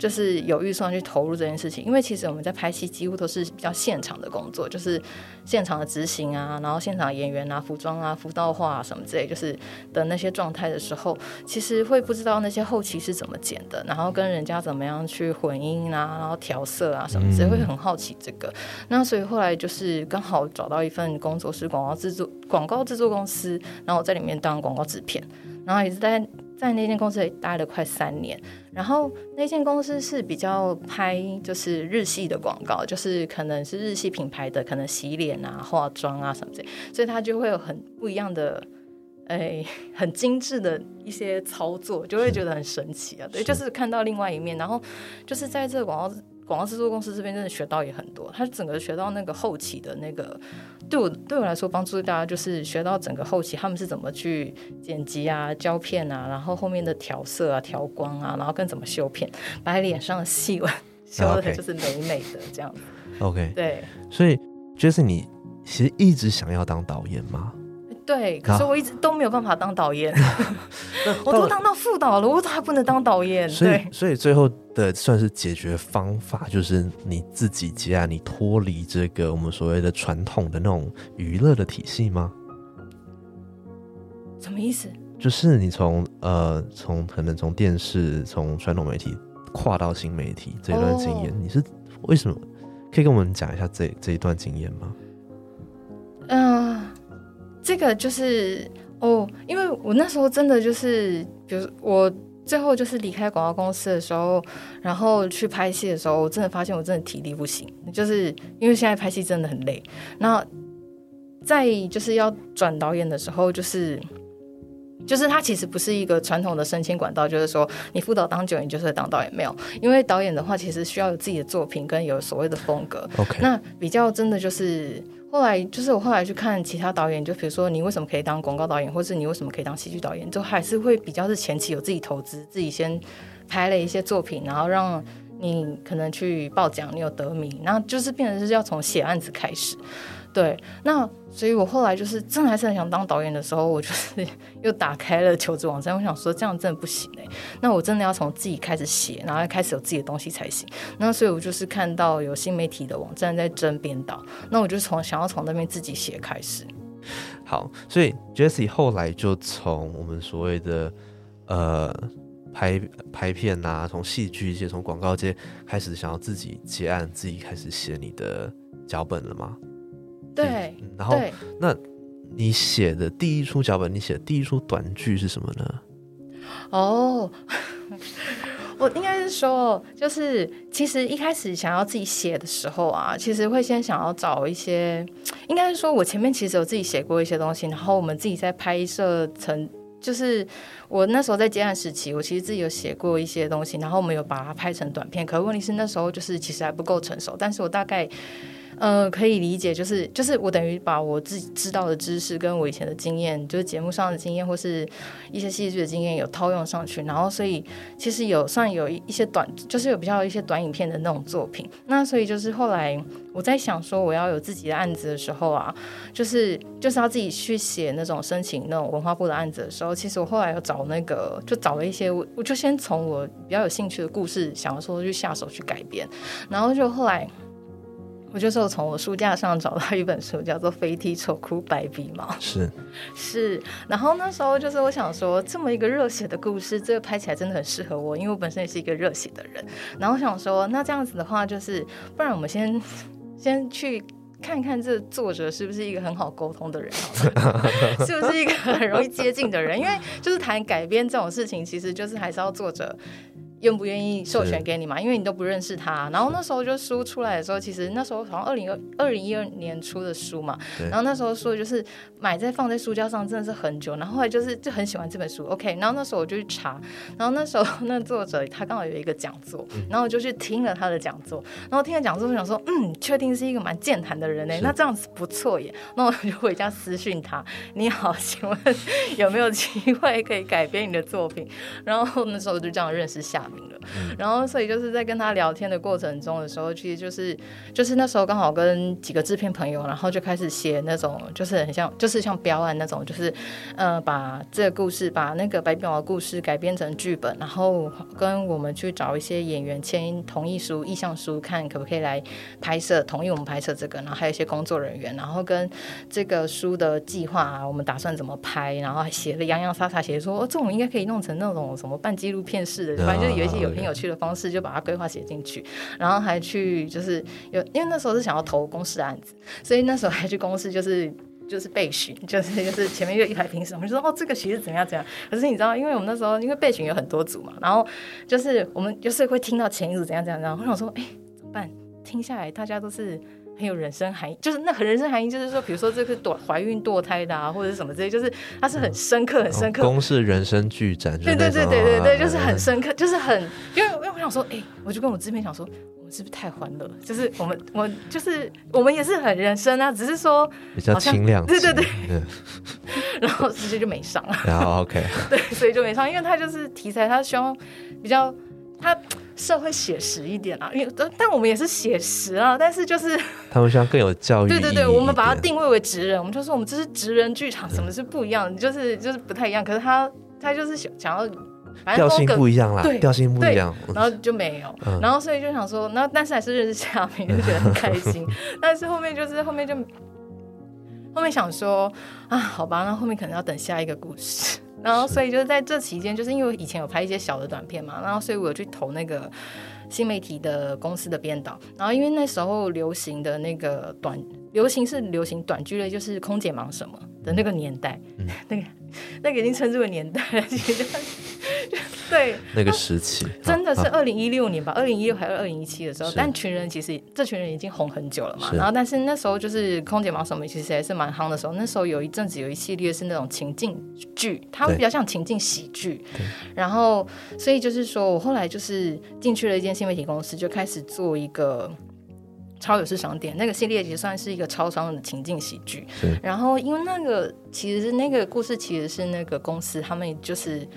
就是有预算去投入这件事情。因为其实我们在拍戏几乎都是比较现场的工作，就是现场的执行啊，然后现场演员啊、服装啊、服道化啊什么之类，就是的那些状态的时候，其实会不知道那些后期是怎么剪的，然后跟人家怎么样去混音啊，然后调色啊什么之类，会很好奇这个。那所以后来就是刚好找到一份工作是广告制作广告制作公司，然后我在里面当广告制片，然后也是在在那间公司也待了快三年。然后那间公司是比较拍就是日系的广告，就是可能是日系品牌的，可能洗脸啊、化妆啊什么之类，所以它就会有很不一样的。哎，很精致的一些操作，就会觉得很神奇啊！对，就是看到另外一面，然后就是在这个广告广告制作公司这边，真的学到也很多。他整个学到那个后期的那个，对我对我来说帮助大家就是学到整个后期他们是怎么去剪辑啊、胶片啊，然后后面的调色啊、调光啊，然后跟怎么修片，把脸上的细纹 修的就是美美的这样子。OK，对所以 Jesse，你其实一直想要当导演吗？对，可是我一直都没有办法当导演，我都当到副导了，我都还不能当导演。所以对，所以最后的算是解决方法，就是你自己接案，你脱离这个我们所谓的传统的那种娱乐的体系吗？什么意思？就是你从呃从可能从电视从传统媒体跨到新媒体这一段经验，哦你是为什么？可以跟我们讲一下这这一段经验吗？嗯、这个就是哦，因为我那时候真的就是，比如我最后就是离开广告公司的时候，然后去拍戏的时候，我真的发现我真的体力不行，就是因为现在拍戏真的很累。那在就是要转导演的时候，就是。就是它其实不是一个传统的升迁管道，就是说你副导当久，你就是当导演没有，因为导演的话其实需要有自己的作品跟有所谓的风格，OK，那比较真的就是后来，就是我后来去看其他导演，就比如说你为什么可以当广告导演，或是你为什么可以当戏剧导演，就还是会比较是前期有自己投资，自己先拍了一些作品，然后让你可能去报奖，你有得名，然后就是变成是要从写案子开始。对，那所以我后来就是真的还是很想当导演的时候，我就是 又打开了求职网站，我想说这样真的不行哎、那我真的要从自己开始写，然后开始有自己的东西才行。那所以我就是看到有新媒体的网站在征编导，那我就从想要从那边自己写开始。好，所以 Jesse 后来就从我们所谓的呃拍拍片啊，从戏剧界、从广告界开始想要自己接案，自己开始写你的脚本了吗？对，然后那你写的第一出脚本，你写的第一出短剧是什么呢？哦。我应该是说，就是其实一开始想要自己写的时候啊，其实会先想要找一些，应该是说我前面其实有自己写过一些东西，然后我们自己在拍摄成，就是我那时候在接案时期，我其实自己有写过一些东西，然后我们有把它拍成短片，可问题是那时候就是其实还不够成熟，但是我大概。呃，可以理解，就是就是我等于把我自己知道的知识，跟我以前的经验，就是节目上的经验，或是一些戏剧的经验，有套用上去。然后，所以其实有算有一些短，就是有比较一些短影片的那种作品。那所以就是后来我在想说，我要有自己的案子的时候啊，就是就是要自己去写那种申请那种文化部的案子的时候，其实我后来有找那个，就找了一些，我我就先从我比较有兴趣的故事，想要说去下手去改编，然后就后来。我就是从我书架上找到一本书，叫做《飞踢丑哭白鼻毛》。是是，然后那时候就是我想说，这么一个热血的故事，这个拍起来真的很适合我，因为我本身也是一个热血的人。然后想说，那这样子的话，就是不然我们先先去看看这作者是不是一个很好沟通的人，是不是一个很容易接近的人？因为就是谈改编这种事情，其实就是还是要作者。愿不愿意授权给你嘛？因为你都不认识他。然后那时候就书出来的时候，其实那时候好像二零二二零一二年出的书嘛。然后那时候书就是买在放在书架上，真的是很久。然后后来就是就很喜欢这本书。OK，然后那时候我就去查。然后那时候那作者他刚好有一个讲座，然后我就去听了他的讲座。然后听了讲座，我想说，嗯，确定是一个蛮健谈的人呢。那这样子不错耶。那我就回家私讯他：你好，请问有没有机会可以改编你的作品？然后那时候就这样认识夏。然后，所以就是在跟他聊天的过程中的时候，其实就是就是那时候刚好跟几个制片朋友，然后就开始写那种就是很像就是像标案那种，就是呃把这个故事把那个白表的故事改编成剧本，然后跟我们去找一些演员签同意书、意向书，看可不可以来拍摄，同意我们拍摄这个，然后还有一些工作人员，然后跟这个书的计划啊，我们打算怎么拍，然后还写了洋洋洒洒写说哦，这种应该可以弄成那种什么半纪录片式的，反正就有一些有。很有趣的方式，就把它规划写进去，然后还去就是有，因为那时候是想要投公司案子，所以那时候还去公司就是就是备询，就是就是前面就一排评审，我们就说哦这个其实怎么样怎样。可是你知道，因为我们那时候因为备询有很多组嘛，然后就是我们就是会听到前一组怎样怎样然后，我想说哎怎么办？听下来大家都是。很有人生含义，就是那很人生含义，就是说，比如说这个堕怀孕堕胎的啊，或者是什么之类，就是它是很深刻、很深刻。公式人生剧展，对对对对对对，就是很深刻，就是很，因为因为我想说，哎，我就跟我制片想说，我们是不是太欢乐？就是我们我就是我们也是很人生啊，只是说比较清亮，对对对，然后直接就没上，然后 OK，对，所以就没上，因为他就是题材，他希望比较他。社会写实一点啊，因为但我们也是写实啊，但是就是他们希望更有教育。对对对，我们把它定位为职人，我们就说我们这是职人剧场，什么是不一样？就是就是不太一样。可是他他就是想想要，调性不一样啦，对，调性不一样，然后就没有，然后所以就想说，那但是还是认识夏明，就觉得很开心。但是后面就是后面就后面想说啊，好吧，那后面可能要等下一个故事。然后，所以就是在这期间，就是因为以前有拍一些小的短片嘛，然后所以我有去投那个新媒体的公司的编导。然后因为那时候流行的那个短，流行是流行短剧类，就是空姐忙什么的那个年代，那个那个已经称之为年代了，其实。对，那个时期 真的是二零一六年吧，二零一六还是二零一七的时候。但群人其实这群人已经红很久了嘛。然后，但是那时候就是空姐忙什么，其实还是蛮夯的时候。那时候有一阵子有一系列是那种情境剧，它会比较像情境喜剧。然后，所以就是说我后来就是进去了一间新媒体公司，就开始做一个超有市商店。那个系列也算是一个超商的情境喜剧。然后，因为那个其实那个故事其实是那个公司他们就是。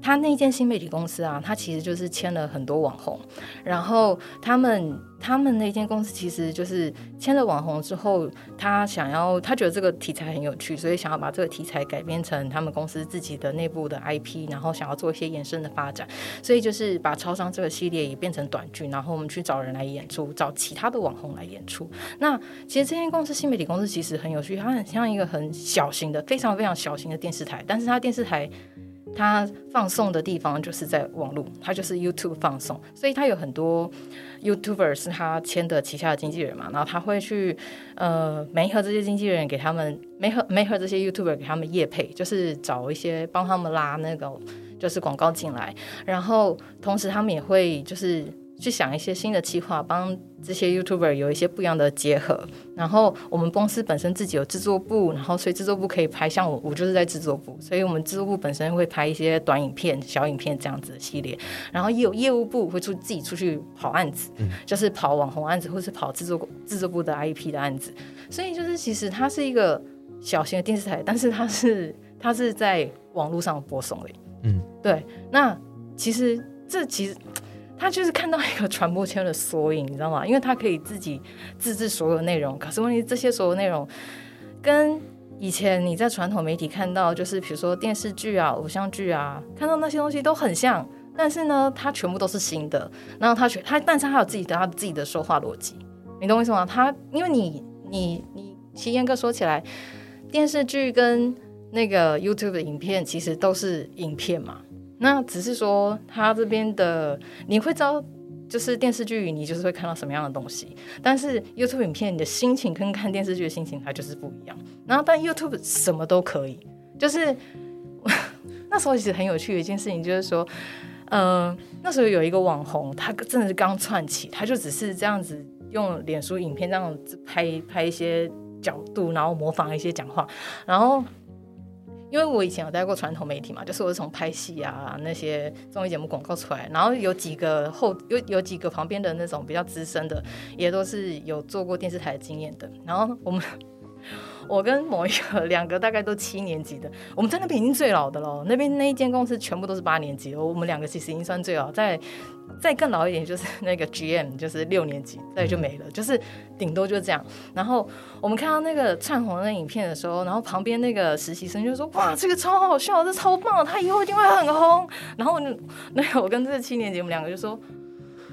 他那间新媒体公司啊，他其实就是签了很多网红，然后他们他们那间公司其实就是签了网红之后，他想要他觉得这个题材很有趣，所以想要把这个题材改编成他们公司自己的内部的 IP，然后想要做一些延伸的发展，所以就是把超商这个系列也变成短剧，然后我们去找人来演出，找其他的网红来演出。那其实这间公司新媒体公司其实很有趣，它很像一个很小型的、非常非常小型的电视台，但是它电视台。他放送的地方就是在网络，他就是 YouTube 放送，所以他有很多 YouTuber 是他签的旗下的经纪人嘛，然后他会去呃媒合这些经纪人给他们媒合媒合这些 YouTuber 给他们业配，就是找一些帮他们拉那个就是广告进来，然后同时他们也会就是。去想一些新的计划，帮这些 YouTuber 有一些不一样的结合。然后我们公司本身自己有制作部，然后所以制作部可以拍，像我我就是在制作部，所以我们制作部本身会拍一些短影片、小影片这样子的系列。然后也有业务部会出自己出去跑案子，就是跑网红案子，或是跑制作制作部的 IP 的案子。所以就是其实它是一个小型的电视台，但是它是它是在网络上播送的。嗯，对。那其实这其实。他就是看到一个传播圈的缩影，你知道吗？因为他可以自己自制所有内容，可是问题这些所有内容跟以前你在传统媒体看到，就是比如说电视剧啊、偶像剧啊，看到那些东西都很像，但是呢，它全部都是新的。然后他全他，但是他有自己的他自己的说话逻辑，你懂我意思吗？他因为你你你，其实严格说起来，电视剧跟那个 YouTube 的影片其实都是影片嘛。那只是说，他这边的你会知道，就是电视剧，你就是会看到什么样的东西。但是 YouTube 影片，你的心情跟看电视剧的心情，它就是不一样。然后，但 YouTube 什么都可以，就是那时候其实很有趣的一件事情，就是说，嗯，那时候有一个网红，他真的是刚窜起，他就只是这样子用脸书影片这样子拍拍一些角度，然后模仿一些讲话，然后。因为我以前有待过传统媒体嘛，就是我是从拍戏啊那些综艺节目广告出来，然后有几个后有有几个旁边的那种比较资深的，也都是有做过电视台经验的。然后我们 我跟某一个两个大概都七年级的，我们在那边已经最老的了，那边那一间公司全部都是八年级，我们两个其实已经算最老，在。再更老一点就是 那个 GM，就是六年级，再就没了，就是顶多就这样。然后我们看到那个窜红的影片的时候，然后旁边那个实习生就说：“哇，这个超好笑，这超棒，他以后一定会很红。”然后那个我跟这个七年级，我们两个就说。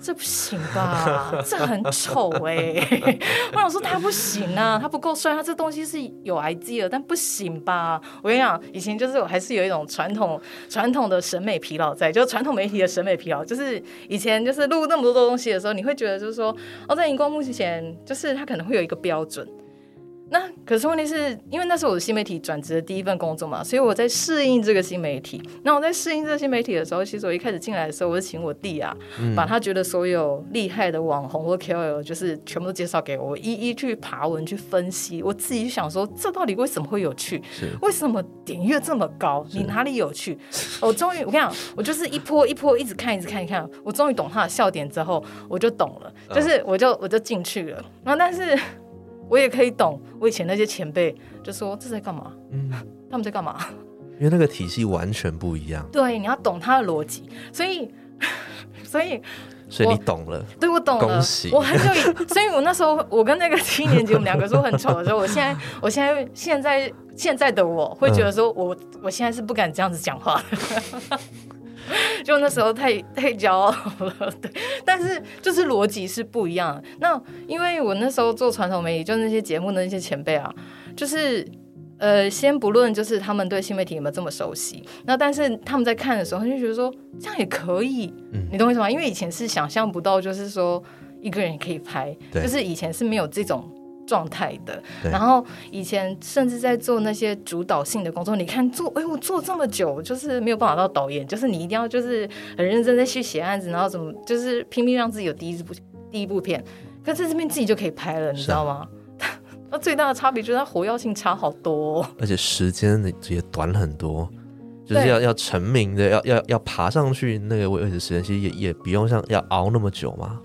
这不行吧？这很丑哎！我想说他不行啊，他不够帅，他这东西是有 idea，但不行吧？我跟你讲，以前就是我还是有一种传统传统的审美疲劳在，就是传统媒体的审美疲劳，就是以前就是录那么多东西的时候，你会觉得就是说，哦，在荧光幕之前，就是他可能会有一个标准。那可是问题是因为那是我的新媒体转职的第一份工作嘛，所以我在适应这个新媒体。那我在适应这个新媒体的时候，其实我一开始进来的时候，我是请我弟啊，把他觉得所有厉害的网红或 KOL 就是全部都介绍给我，一一去爬文去分析。我自己想说，这到底为什么会有趣？为什么点阅这么高？你哪里有趣？我终于，我跟你讲，我就是一波一波一直看，一直看，一看，我终于懂他的笑点之后，我就懂了，就是我就我就进去了。然后但是。我也可以懂，我以前那些前辈就说这在干嘛？嗯，他们在干嘛？因为那个体系完全不一样。对，你要懂他的逻辑，所以，所以，所以你懂了。对，我懂了。恭喜！我很久，所以我那时候，我跟那个七年级，我们两个说很丑的时候，我现在，我现在，现在，现在的我会觉得说，我，我现在是不敢这样子讲话。就那时候太太骄傲了，对，但是就是逻辑是不一样。那因为我那时候做传统媒体，就那些节目的那些前辈啊，就是呃，先不论就是他们对新媒体有没有这么熟悉，那但是他们在看的时候他就觉得说这样也可以，你懂我意思吗？因为以前是想象不到，就是说一个人也可以拍，就是以前是没有这种。状态的，然后以前甚至在做那些主导性的工作，你看做，哎，我做这么久，就是没有办法到导演，就是你一定要就是很认真的去写案子，然后怎么就是拼命让自己有第一部第一部片，可在这边自己就可以拍了，你知道吗？那最大的差别就是它活跃性差好多，而且时间也短很多，就是要要成名的，要要要爬上去那个位置，时间其实也也不用像要熬那么久嘛。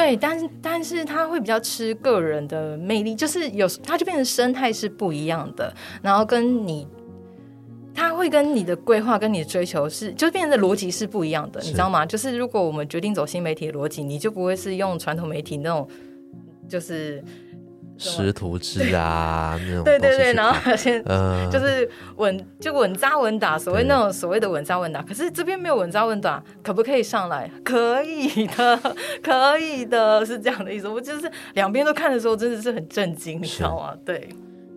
对，但是但是他会比较吃个人的魅力，就是有他就变成生态是不一样的，然后跟你，他会跟你的规划跟你的追求是，就变成的逻辑是不一样的，你知道吗？就是如果我们决定走新媒体的逻辑，你就不会是用传统媒体那种，就是。师徒制啊，那种对对对，然后先就是稳就稳扎稳打，所谓那种所谓的稳扎稳打。可是这边没有稳扎稳打，可不可以上来？可以的，可以的，是这样的意思。我就是两边都看的时候，真的是很震惊，你知道吗？对。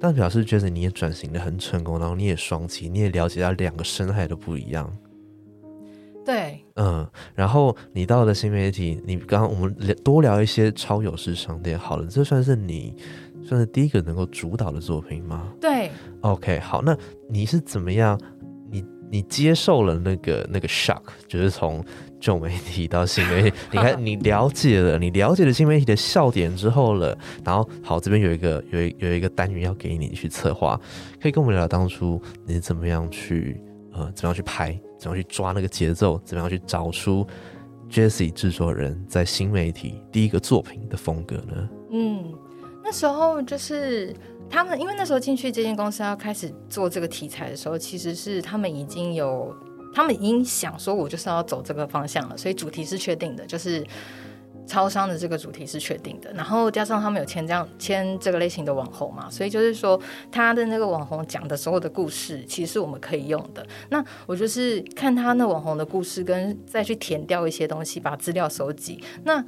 但表示觉得你也转型的很成功，然后你也双击，你也了解到两个生态都不一样。对，嗯，然后你到了新媒体，你刚刚我们聊多聊一些超有市商店，好了，这算是你算是第一个能够主导的作品吗？对，OK，好，那你是怎么样？你你接受了那个那个 shock，就是从旧媒体到新媒体，你看 你了解了，你了解了新媒体的笑点之后了，然后好，这边有一个有一有一个单元要给你去策划，可以跟我们聊聊当初你怎么样去呃怎么样去拍。怎么去抓那个节奏？怎么样去找出 Jesse 制作人在新媒体第一个作品的风格呢？嗯，那时候就是他们，因为那时候进去这间公司要开始做这个题材的时候，其实是他们已经有，他们已经想说，我就是要走这个方向了，所以主题是确定的，就是。超商的这个主题是确定的，然后加上他们有签这样签这个类型的网红嘛，所以就是说他的那个网红讲的所有的故事，其实我们可以用的。那我就是看他那网红的故事，跟再去填掉一些东西，把资料收集，那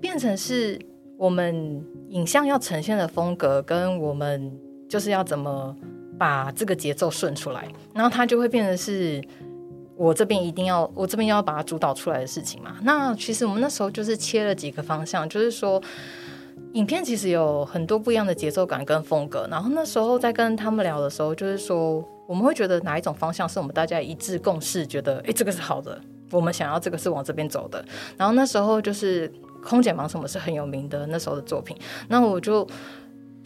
变成是我们影像要呈现的风格，跟我们就是要怎么把这个节奏顺出来，然后它就会变成是。我这边一定要，我这边要把它主导出来的事情嘛。那其实我们那时候就是切了几个方向，就是说，影片其实有很多不一样的节奏感跟风格。然后那时候在跟他们聊的时候，就是说，我们会觉得哪一种方向是我们大家一致共识，觉得哎这个是好的，我们想要这个是往这边走的。然后那时候就是《空姐忙什么》是很有名的那时候的作品，那我就。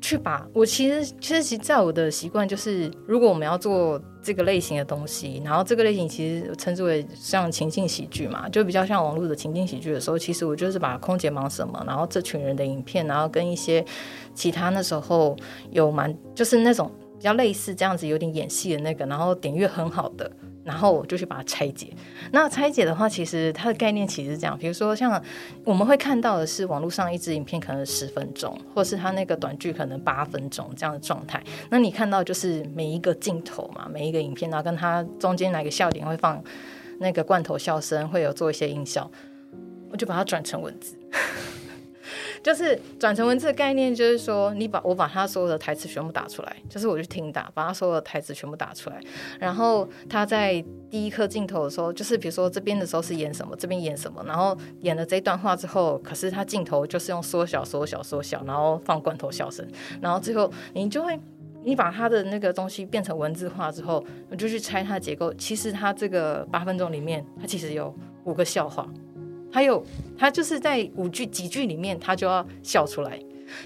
去把我其实其实其在我的习惯就是，如果我们要做这个类型的东西，然后这个类型其实称之为像情境喜剧嘛，就比较像网络的情境喜剧的时候，其实我就是把空姐忙什么，然后这群人的影片，然后跟一些其他那时候有蛮就是那种比较类似这样子有点演戏的那个，然后点阅很好的。然后我就去把它拆解。那拆解的话，其实它的概念其实是这样：，比如说像我们会看到的是网络上一支影片可能十分钟，或是它那个短剧可能八分钟这样的状态。那你看到就是每一个镜头嘛，每一个影片，然后跟它中间哪个笑点会放那个罐头笑声，会有做一些音效，我就把它转成文字。就是转成文字的概念，就是说你把我把他所有的台词全部打出来，就是我去听打，把他所有的台词全部打出来。然后他在第一颗镜头的时候，就是比如说这边的时候是演什么，这边演什么，然后演了这段话之后，可是他镜头就是用缩小、缩小、缩小，然后放罐头笑声，然后最后你就会你把他的那个东西变成文字化之后，我就去拆它的结构。其实他这个八分钟里面，它其实有五个笑话。还有，他就是在五句几句里面，他就要笑出来，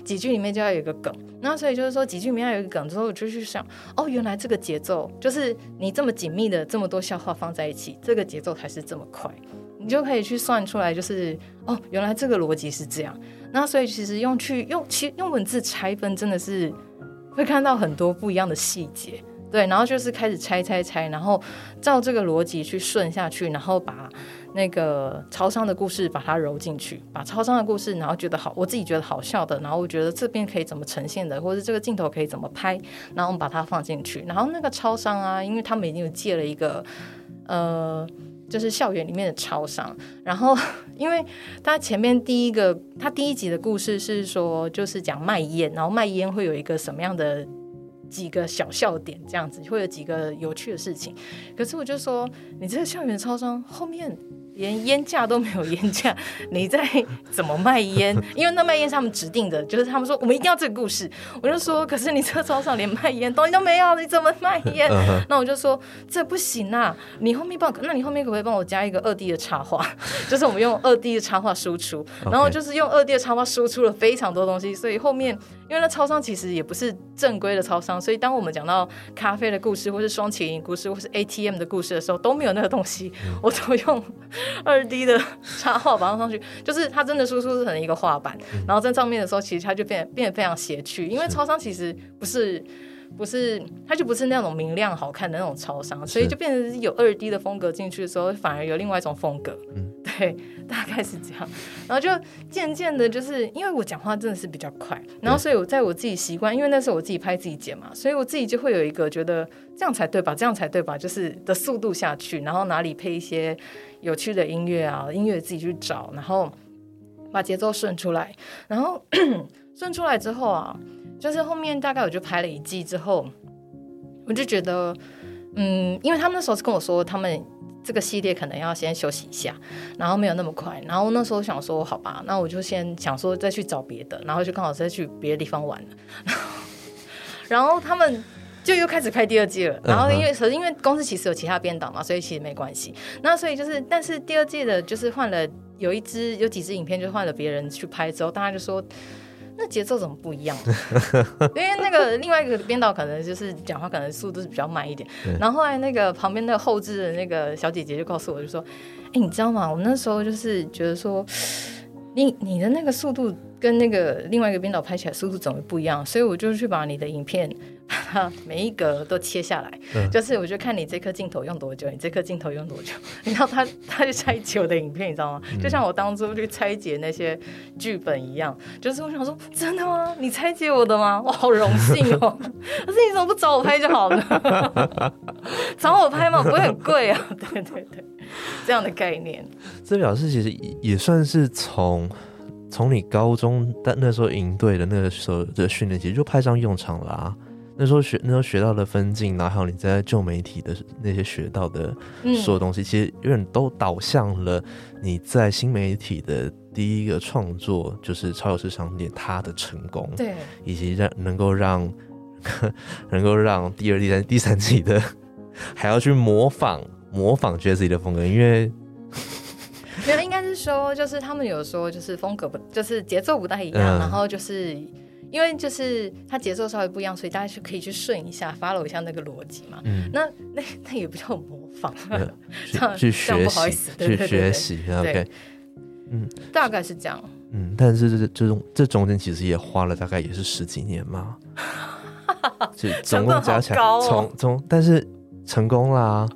几句里面就要有一个梗。那所以就是说，几句里面要有一个梗之后，我就去想，哦，原来这个节奏就是你这么紧密的这么多笑话放在一起，这个节奏才是这么快，你就可以去算出来，就是哦，原来这个逻辑是这样。那所以其实用去用其用文字拆分，真的是会看到很多不一样的细节。对，然后就是开始拆拆拆，然后照这个逻辑去顺下去，然后把。那个超商的故事，把它揉进去，把超商的故事，然后觉得好，我自己觉得好笑的，然后我觉得这边可以怎么呈现的，或者这个镜头可以怎么拍，然后我们把它放进去。然后那个超商啊，因为他们已经有借了一个，呃，就是校园里面的超商。然后，因为他前面第一个，他第一集的故事是说，就是讲卖烟，然后卖烟会有一个什么样的几个小笑点，这样子会有几个有趣的事情。可是我就说，你这个校园超商后面。连烟架都没有烟架，你在怎么卖烟？因为那卖烟是他们指定的，就是他们说我们一定要这个故事。我就说，可是你这超上连卖烟东西都没有，你怎么卖烟？那我就说这不行啊！你后面帮，那你后面可不可以帮我加一个二 D 的插画？就是我们用二 D 的插画输出，然后就是用二 D 的插画输出了非常多东西，所以后面。因为那超商其实也不是正规的超商，所以当我们讲到咖啡的故事，或是双麒麟故事，或是 ATM 的故事的时候，都没有那个东西，我都用 二 D 的插画把它上去，就是它真的输出成一个画板，然后在上面的时候，其实它就变变得非常邪趣。因为超商其实不是不是，它就不是那种明亮好看的那种超商，所以就变成有二 D 的风格进去的时候，反而有另外一种风格。嗯，对。大概是这样，然后就渐渐的，就是因为我讲话真的是比较快，然后所以我在我自己习惯，因为那时候我自己拍自己剪嘛，所以我自己就会有一个觉得这样才对吧，这样才对吧，就是的速度下去，然后哪里配一些有趣的音乐啊，音乐自己去找，然后把节奏顺出来，然后 顺出来之后啊，就是后面大概我就拍了一季之后，我就觉得，嗯，因为他们那时候是跟我说，他们这个系列可能要先休息一下，然后没有那么快。然后那时候想说，好吧，那我就先想说再去找别的，然后就刚好再去别的地方玩了。然后他们就又开始拍第二季了。然后因为可是因为公司其实有其他编导嘛，所以其实没关系。那所以就是，但是第二季的就是换了有一支有几支影片就换了别人去拍之后，大家就说。那节奏怎么不一样？因为那个另外一个编导可能就是讲话可能速度是比较慢一点。然后后来那个旁边那个后置的那个小姐姐就告诉我，就说：“哎，你知道吗？我那时候就是觉得说，你你的那个速度。”跟那个另外一个编导拍起来速度怎么不一样？所以我就去把你的影片，每一格都切下来，就是我就看你这颗镜头用多久，你这颗镜头用多久。然后他他就拆解我的影片，你知道吗？就像我当初去拆解那些剧本一样，就是我想说，真的吗？你拆解我的吗？我好荣幸哦！可是你怎么不找我拍就好了？找我拍嘛，不会很贵啊？对对对，这样的概念。这表示其实也算是从。从你高中但那时候营队的那个时候的训练，其实就派上用场了。那时候学那时候学到的分镜，然后还有你在旧媒体的那些学到的所有东西，其实有点都导向了你在新媒体的第一个创作，就是超有市商店它的成功，对，以及让能够让 能够让第二、第三、第三季的 还要去模仿模仿 Jessie 的风格，因为。没有，应该是说，就是他们有说，就是风格不，就是节奏不太一样，然后就是因为就是他节奏稍微不一样，所以大家就可以去顺一下，follow 一下那个逻辑嘛。嗯，那 那那也不叫模仿，去 学习，去学习。OK，嗯，大概是这样。嗯，但是这这种这中间其实也花了大概也是十几年嘛，就总共加起来，从从但是成功啦。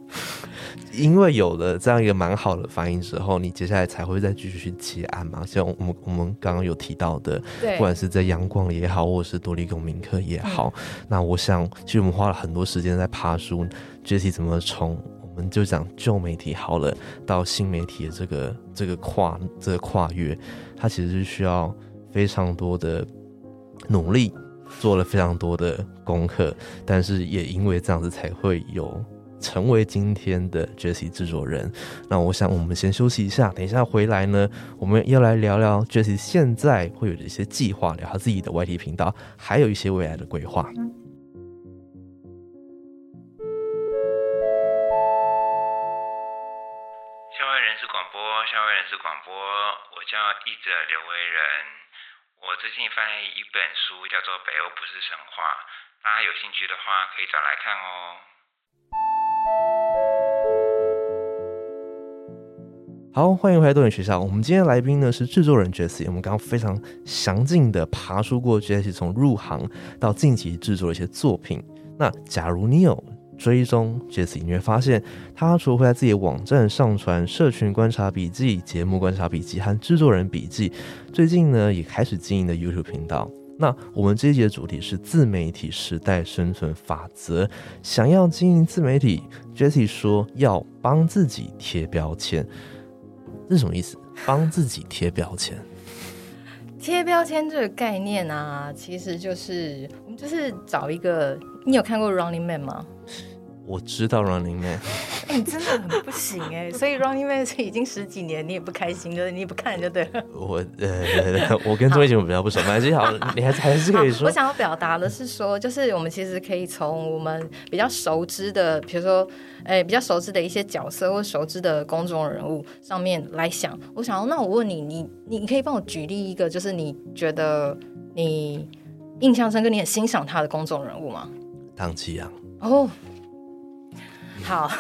因为有了这样一个蛮好的反应之后，你接下来才会再继续去接案嘛。像我们我们刚刚有提到的，不管是在阳光也好，或者是多利公民课也好，那我想其实我们花了很多时间在爬书，Jessie 怎么从我们就讲旧媒体好了，到新媒体的这个这个跨这个跨越，它其实是需要非常多的努力，做了非常多的功课，但是也因为这样子才会有。成为今天的 Jesse 制作人，那我想我们先休息一下，等一下回来呢，我们要来聊聊 Jesse 现在会有的一些计划，聊他自己的 YT 频道，还有一些未来的规划。校外人士广播，校外人士广播，我叫译者刘维仁，我最近翻译一本书，叫做《北欧不是神话》，大家有兴趣的话可以找来看哦。好，欢迎回来多点学校。我们今天来宾呢是制作人 Jessie。我们刚刚非常详尽的爬出过 Jessie 从入行到近期制作的一些作品。那假如你有追踪 Jessie，你会发现他除了会在自己的网站上传社群观察笔记、节目观察笔记和制作人笔记，最近呢也开始经营的 YouTube 频道。那我们这一节的主题是自媒体时代生存法则。想要经营自媒体，Jessie 说要帮自己贴标签，这是什么意思？帮自己贴标签？贴标签这个概念啊，其实就是我们就是找一个，你有看过 Running Man 吗？我知道 Running Man，哎，你真的很不行哎，所以 Running Man 是已经十几年，你也不开心，就是你也不看就对了。我呃，我跟综艺节目比较不熟，反正好，你还是还是可以说。我想要表达的是说，就是我们其实可以从我们比较熟知的，比如说，哎，比较熟知的一些角色或熟知的公众人物上面来想。我想要，那我问你，你你可以帮我举例一个，就是你觉得你印象深刻、你很欣赏他的公众人物吗？唐启阳。哦。好，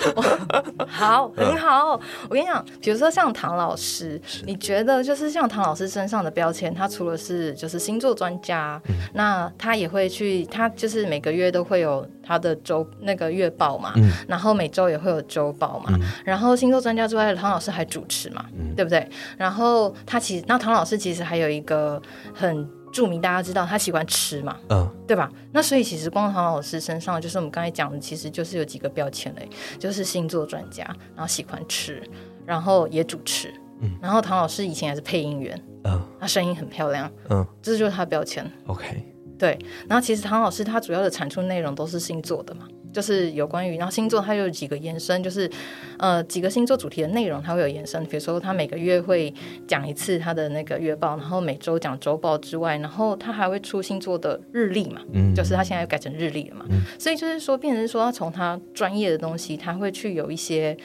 好，很好。我跟你讲，比如说像唐老师，你觉得就是像唐老师身上的标签，他除了是就是星座专家，那他也会去，他就是每个月都会有他的周那个月报嘛，然后每周也会有周报嘛。然后星座专家之外，唐老师还主持嘛，对不对？然后他其实，那唐老师其实还有一个很。著名，大家知道他喜欢吃嘛，嗯，对吧？那所以其实光唐老师身上，就是我们刚才讲的，其实就是有几个标签嘞，就是星座专家，然后喜欢吃，然后也主持，嗯，然后唐老师以前也是配音员，嗯，他声音很漂亮，嗯，这就是他的标签。OK，对，然后其实唐老师他主要的产出内容都是星座的嘛，就是有关于然后星座它有几个延伸，就是呃几个星座主题的内容它会有延伸，比如说它每个月会讲一次它的那个月报，然后每周讲周报之外，然后它还会出星座的日历嘛，嗯。就是它现在又改成日历了嘛，所以就是说，变成是说他从他专业的东西，他会去有一些。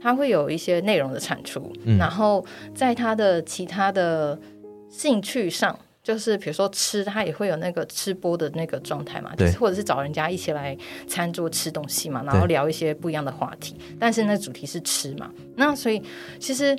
他会有一些内容的产出，然后在他的其他的兴趣上，就是比如说吃，他也会有那个吃播的那个状态嘛，就是或者是找人家一起来餐桌吃东西嘛，然后聊一些不一样的话题，但是那主题是吃嘛，那所以其实。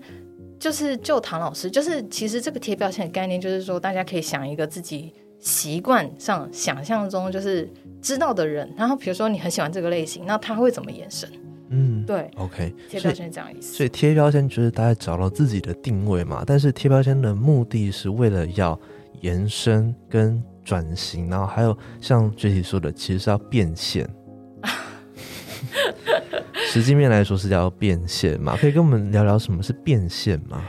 就是就唐老师，就是其实这个贴标签的概念，就是说大家可以想一个自己习惯上想象中就是知道的人，然后比如说你很喜欢这个类型，那他会怎么延伸？嗯对，，OK，贴标签是这样意思。所以贴标签就是大家找到自己的定位嘛，但是贴标签的目的是为了要延伸跟转型，然后还有像具体说的，其实是要变现。实际面来说是要变现嘛，可以跟我们聊聊什么是变现吗？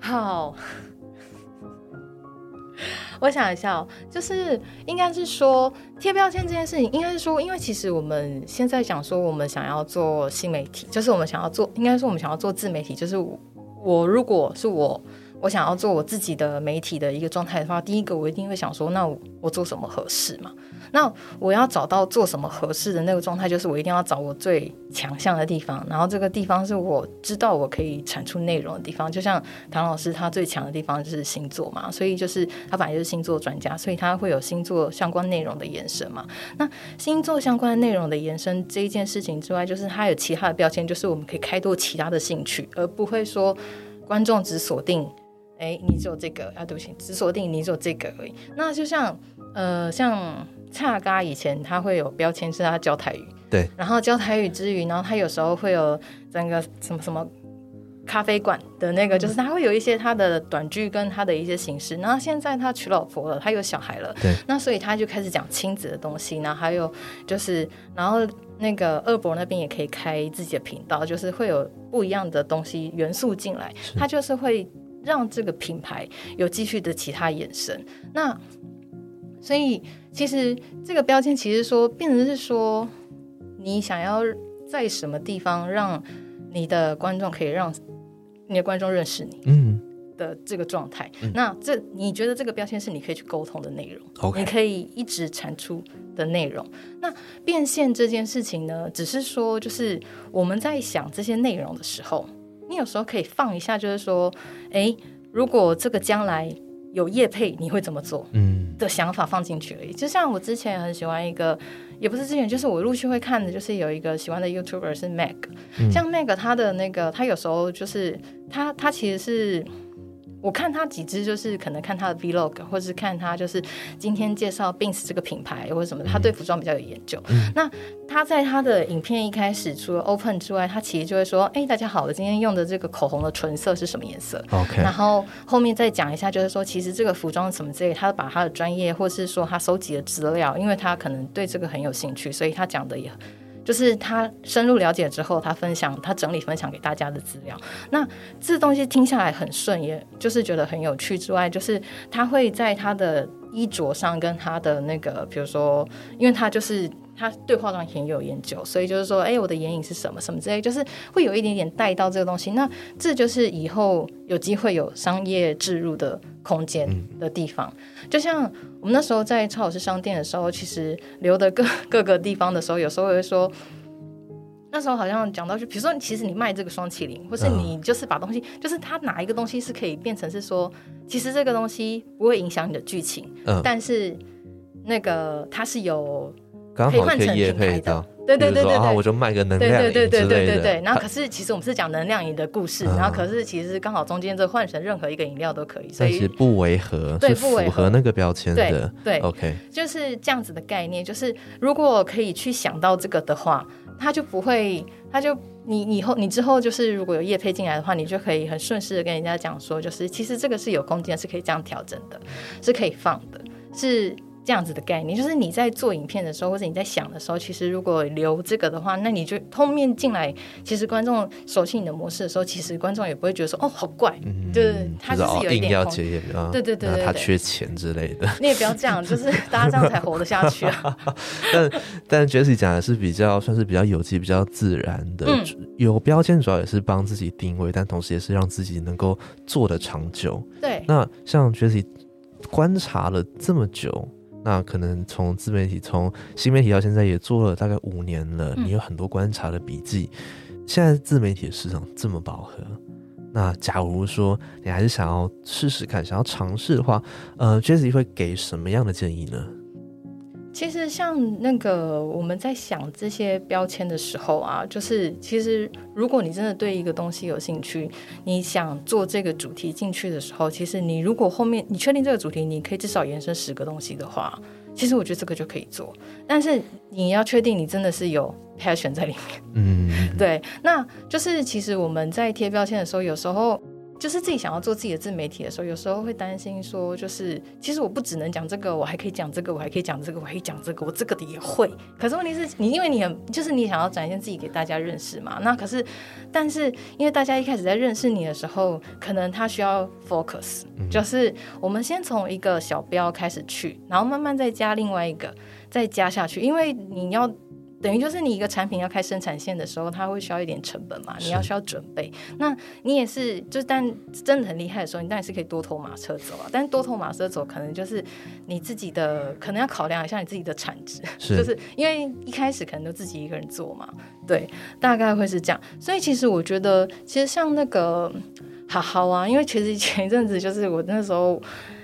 好，我想一下哦，就是应该是说贴标签这件事情，应该是说，因为其实我们现在讲说，我们想要做新媒体，就是我们想要做，应该说我们想要做自媒体，就是我我如果是我。我想要做我自己的媒体的一个状态的话，第一个我一定会想说，那我做什么合适嘛？那我要找到做什么合适的那个状态，就是我一定要找我最强项的地方，然后这个地方是我知道我可以产出内容的地方。就像唐老师他最强的地方就是星座嘛，所以就是他本来就是星座专家，所以他会有星座相关内容的延伸嘛。那星座相关内容的延伸这一件事情之外，就是它有其他的标签，就是我们可以开拓其他的兴趣，而不会说观众只锁定。哎，你只有这个啊？对不起，只锁定你只有这个而已。那就像呃，像恰嘎以前他会有标签是他教台语，对，然后教台语之余，然后他有时候会有整个什么什么咖啡馆的那个，就是他会有一些他的短剧跟他的一些形式。然后现在他娶老婆了，他有小孩了，对，那所以他就开始讲亲子的东西，然后还有就是，然后那个二伯那边也可以开自己的频道，就是会有不一样的东西元素进来，他就是会。让这个品牌有继续的其他延伸，那所以其实这个标签其实说变成是说，你想要在什么地方让你的观众可以让你的观众认识你嗯的这个状态，那这你觉得这个标签是你可以去沟通的内容你可以一直产出的内容。那变现这件事情呢，只是说就是我们在想这些内容的时候。你有时候可以放一下，就是说，哎，如果这个将来有业配，你会怎么做？嗯，的想法放进去而已。就像我之前很喜欢一个，也不是之前，就是我陆续会看的，就是有一个喜欢的 YouTuber 是 Meg，、嗯像 Meg 他的那个，他有时候就是他他其实是。我看他几支，就是可能看他的 Vlog，或者是看他就是今天介绍 Bins 这个品牌或者什么，他对服装比较有研究。那他在他的影片一开始，除了 Open 之外，他其实就会说：“哎，大家好，我今天用的这个口红的唇色是什么颜色？” OK，然后后面再讲一下，就是说，其实这个服装什么之类，他把他的专业，或是说他收集的资料，因为他可能对这个很有兴趣，所以他讲的也。就是他深入了解之后，他分享，他整理分享给大家的资料。那这东西听下来很顺，也就是觉得很有趣之外，就是他会在他的衣着上跟他的那个，比如说，因为他就是他对化妆很有研究，所以就是说，哎，我的眼影是什么什么之类，就是会有一点点带到这个东西。那这就是以后有机会有商业置入的空间的地方。就像我们那时候在超老师商店的时候，其实留的各 各个地方的时候，有时候会说。那时候好像讲到，就比如说，其实你卖这个双麒麟，或是你就是把东西，就是它哪一个东西是可以变成是说，其实这个东西不会影响你的剧情，嗯，但是那个它是有刚好可以换成品牌的配到，对对对对对我就卖个能量饮对对对对对对，然后可是其实我们是讲能量饮的故事，嗯然后可是其实刚好中间这换成任何一个饮料都可以，所以不违和，是对不违和符合那个标签对的。对 OK，就是这样子的概念。就是如果可以去想到这个的话，他就不会，他就你以后你之后就是如果有业配进来的话，你就可以很顺势的跟人家讲说，就是其实这个是有空间，是可以这样调整的，是可以放的，是。这样子的概念，就是你在做影片的时候，或者你在想的时候，其实如果留这个的话，那你就后面进来，其实观众熟悉你的模式的时候，其实观众也不会觉得说哦好怪，就是他就是有一点对对对对，他缺钱之类的。你也不要这样，就是大家这样才活得下去啊。但但 Jessie 讲的是比较算是比较有机、比较自然的，有标签主要也是帮自己定位，但同时也是让自己能够做的长久。对，那像 Jessie 观察了这么久。那可能从自媒体，从新媒体到现在也做了大概五年了，你有很多观察的笔记。现在自媒体的市场这么饱和，那假如说你还是想要试试看，想要尝试的话，呃，Jessie 会给什么样的建议呢？其实像那个我们在想这些标签的时候啊，就是其实如果你真的对一个东西有兴趣，你想做这个主题进去的时候，其实你如果后面你确定这个主题，你可以至少延伸十个东西的话，其实我觉得这个就可以做。但是你要确定你真的是有 passion 在里面，嗯，对，那就是其实我们在贴标签的时候，有时候。就是自己想要做自己的自媒体的时候，有时候会担心说，就是其实我不只能讲这个，我还可以讲这个，我还可以讲这个，我还可以讲这个，我这个的也会。可是问题是你，因为你很就是你想要展现自己给大家认识嘛。那可是，但是因为大家一开始在认识你的时候，可能他需要 focus，就是我们先从一个小标开始去，然后慢慢再加另外一个，再加下去，因为你要。等于就是你一个产品要开生产线的时候，它会需要一点成本嘛，你要需要准备。那你也是，就是但真的很厉害的时候，你当然是可以多头马车走啊。但是多头马车走，可能就是你自己的，可能要考量一下你自己的产值，就是因为一开始可能都自己一个人做嘛，对，大概会是这样。所以其实我觉得，其实像那个好好啊，因为其实前一阵子就是我那时候。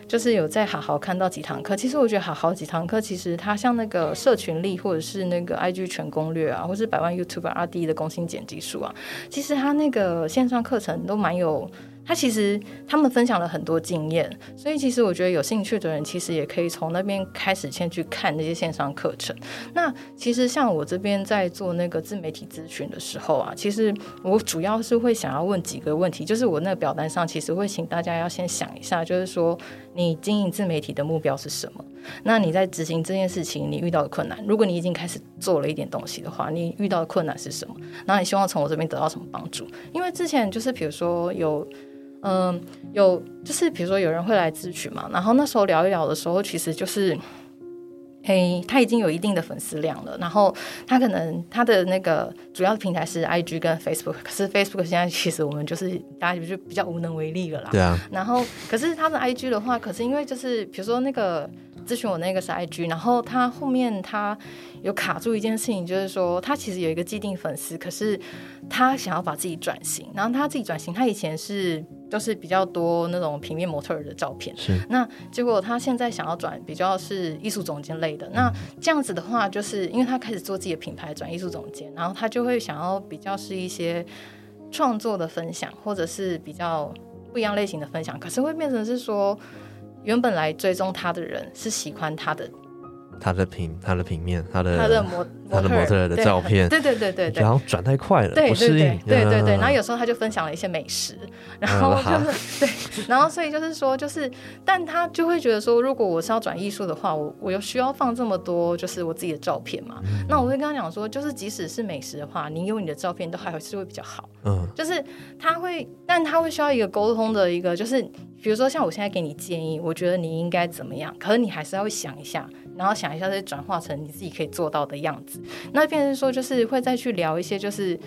就是有在好好看到几堂课，其实我觉得好好几堂课，其实它像那个社群力，或者是那个 IG 全攻略啊，或是百万 YouTube RD 的工薪剪辑术啊，其实它那个线上课程都蛮有。他其实他们分享了很多经验，所以其实我觉得有兴趣的人其实也可以从那边开始先去看那些线上课程。那其实像我这边在做那个自媒体咨询的时候啊，其实我主要是会想要问几个问题，就是我那个表单上其实会请大家要先想一下，就是说你经营自媒体的目标是什么？那你在执行这件事情你遇到的困难，如果你已经开始做了一点东西的话，你遇到的困难是什么？那你希望从我这边得到什么帮助？因为之前就是比如说有。嗯，有就是比如说有人会来咨询嘛，然后那时候聊一聊的时候，其实就是，嘿，他已经有一定的粉丝量了，然后他可能他的那个主要的平台是 IG 跟 Facebook，可是 Facebook 现在其实我们就是大家就比较无能为力了啦。对啊。然后可是他的 IG 的话，可是因为就是比如说那个咨询我那个是 IG，然后他后面他。有卡住一件事情，就是说他其实有一个既定粉丝，可是他想要把自己转型，然后他自己转型，他以前是都是比较多那种平面模特儿的照片，是。那结果他现在想要转比较是艺术总监类的，那这样子的话，就是因为他开始做自己的品牌，转艺术总监，然后他就会想要比较是一些创作的分享，或者是比较不一样类型的分享，可是会变成是说，原本来追踪他的人是喜欢他的。他的平，他的平面，他的，他的模特的照片，对对对对对，然后转太快了，不适应，对对对，然后有时候他就分享了一些美食，然后就是 对，然后所以就是说，就是，但他就会觉得说，如果我是要转艺术的话，我我又需要放这么多，就是我自己的照片嘛，那我会跟他讲说，就是即使是美食的话，你有你的照片都还是会比较好，嗯，就是他会，但他会需要一个沟通的一个，就是比如说像我现在给你建议，我觉得你应该怎么样，可是你还是要想一下。然后想一下，再转化成你自己可以做到的样子。那变成说，就是会再去聊一些，就是。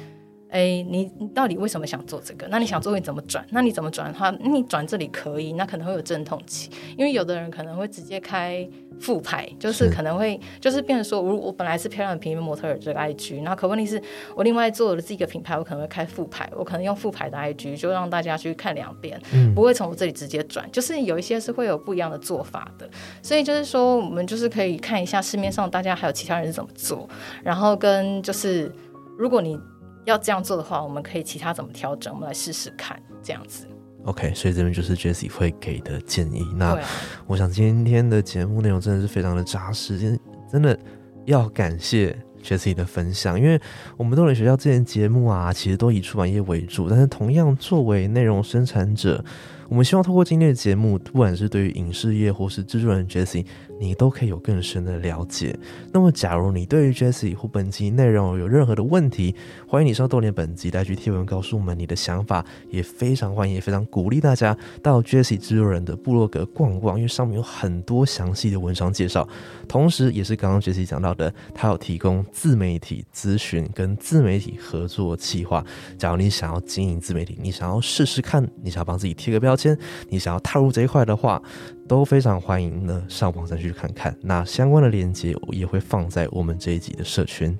哎，你你到底为什么想做这个？那你想做你怎么转？那你怎么转的话，你转这里可以，那可能会有阵痛期，因为有的人可能会直接开副牌，就是可能会就是变成说，我我本来是漂亮的平面模特儿这个 IG，然后可问题是我另外做了自己的品牌，我可能会开副牌，我可能用副牌的 IG 就让大家去看两遍，不会从我这里直接转，就是有一些是会有不一样的做法的，所以就是说我们就是可以看一下市面上大家还有其他人是怎么做，然后跟就是如果你。要这样做的话，我们可以其他怎么调整？我们来试试看，这样子。OK，所以这边就是 Jessie 会给的建议。那我想今天的节目内容真的是非常的扎实，真真的要感谢 Jessie 的分享，因为我们动人学校这前节目啊，其实都以出版业为主，但是同样作为内容生产者。我们希望透过今天的节目，不管是对于影视业或是制作人 Jesse，你都可以有更深的了解。那么，假如你对于 Jesse 或本集内容有任何的问题，欢迎你上豆联本集来去贴文告诉我们你的想法，也非常欢迎，也非常鼓励大家到 Jesse 制作人的部落格逛逛，因为上面有很多详细的文章介绍。同时，也是刚刚 Jesse 讲到的，他有提供自媒体咨询跟自媒体合作计划。假如你想要经营自媒体，你想要试试看，你想要帮自己贴个标签，你想要踏入这一块的话，都非常欢迎呢上网站去看看。那相关的链接也会放在我们这一集的社群。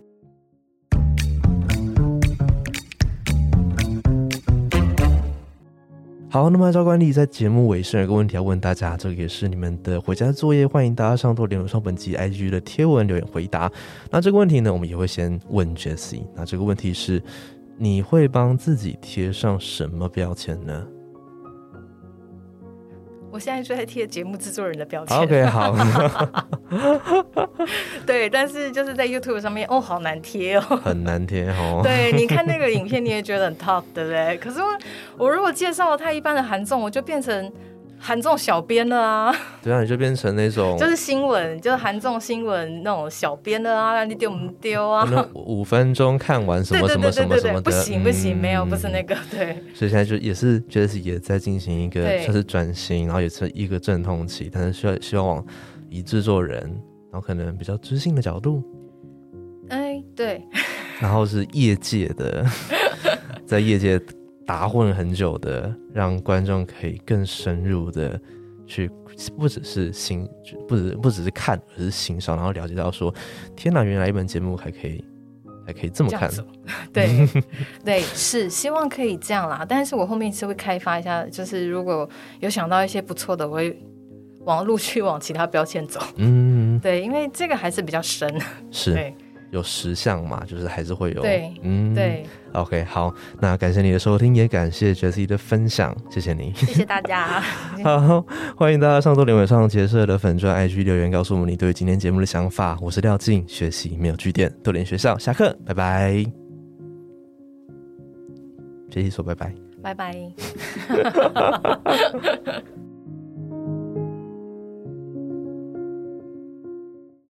好，那么按照惯例，在节目尾声有个问题要问大家，这个也是你们的回家作业，欢迎大家上多联络上本集 IG 的贴文留言回答。那这个问题呢，我们也会先问 Jessie。那这个问题是，你会帮自己贴上什么标签呢？我现在就在贴节目制作人的标签。OK，好。对，但是就是在 YouTube 上面，哦，好难贴哦，很难贴哦。对，你看那个影片，你也觉得很 top，对不对？可是我我如果介绍太一般的韩综，我就变成。韩综小编了啊，对啊，你就变成那种就是新闻，就是韩综新闻那种小编的啊，你丢不丢啊？五分钟看完什么什么什么什么的，不行不行，没有不是那个对。所以现在就也是觉得是也在进行一个算是转型，然后也是一个阵痛期，但是需要希望往以制作人，然后可能比较知性的角度，哎对，然后是业界的，在业界。打混很久的，让观众可以更深入的去，不只是欣，不只不只是看，而是欣赏，然后了解到说，天哪，原来一本节目还可以，还可以这么看。对对，是希望可以这样啦。但是我后面是会开发一下，就是如果有想到一些不错的，我会往陆续往其他标签走。嗯，对，因为这个还是比较深。是。有十项嘛，就是还是会有。对，嗯，对。OK，好，那感谢你的收听，也感谢 Jessie 的分享，谢谢你，谢谢大家。好，欢迎大家上多连尾上结社的粉钻 IG 留言，告诉我们你对今天节目的想法。我是廖静，学习没有据点，多连学校下课，拜拜。学习说拜拜，拜拜。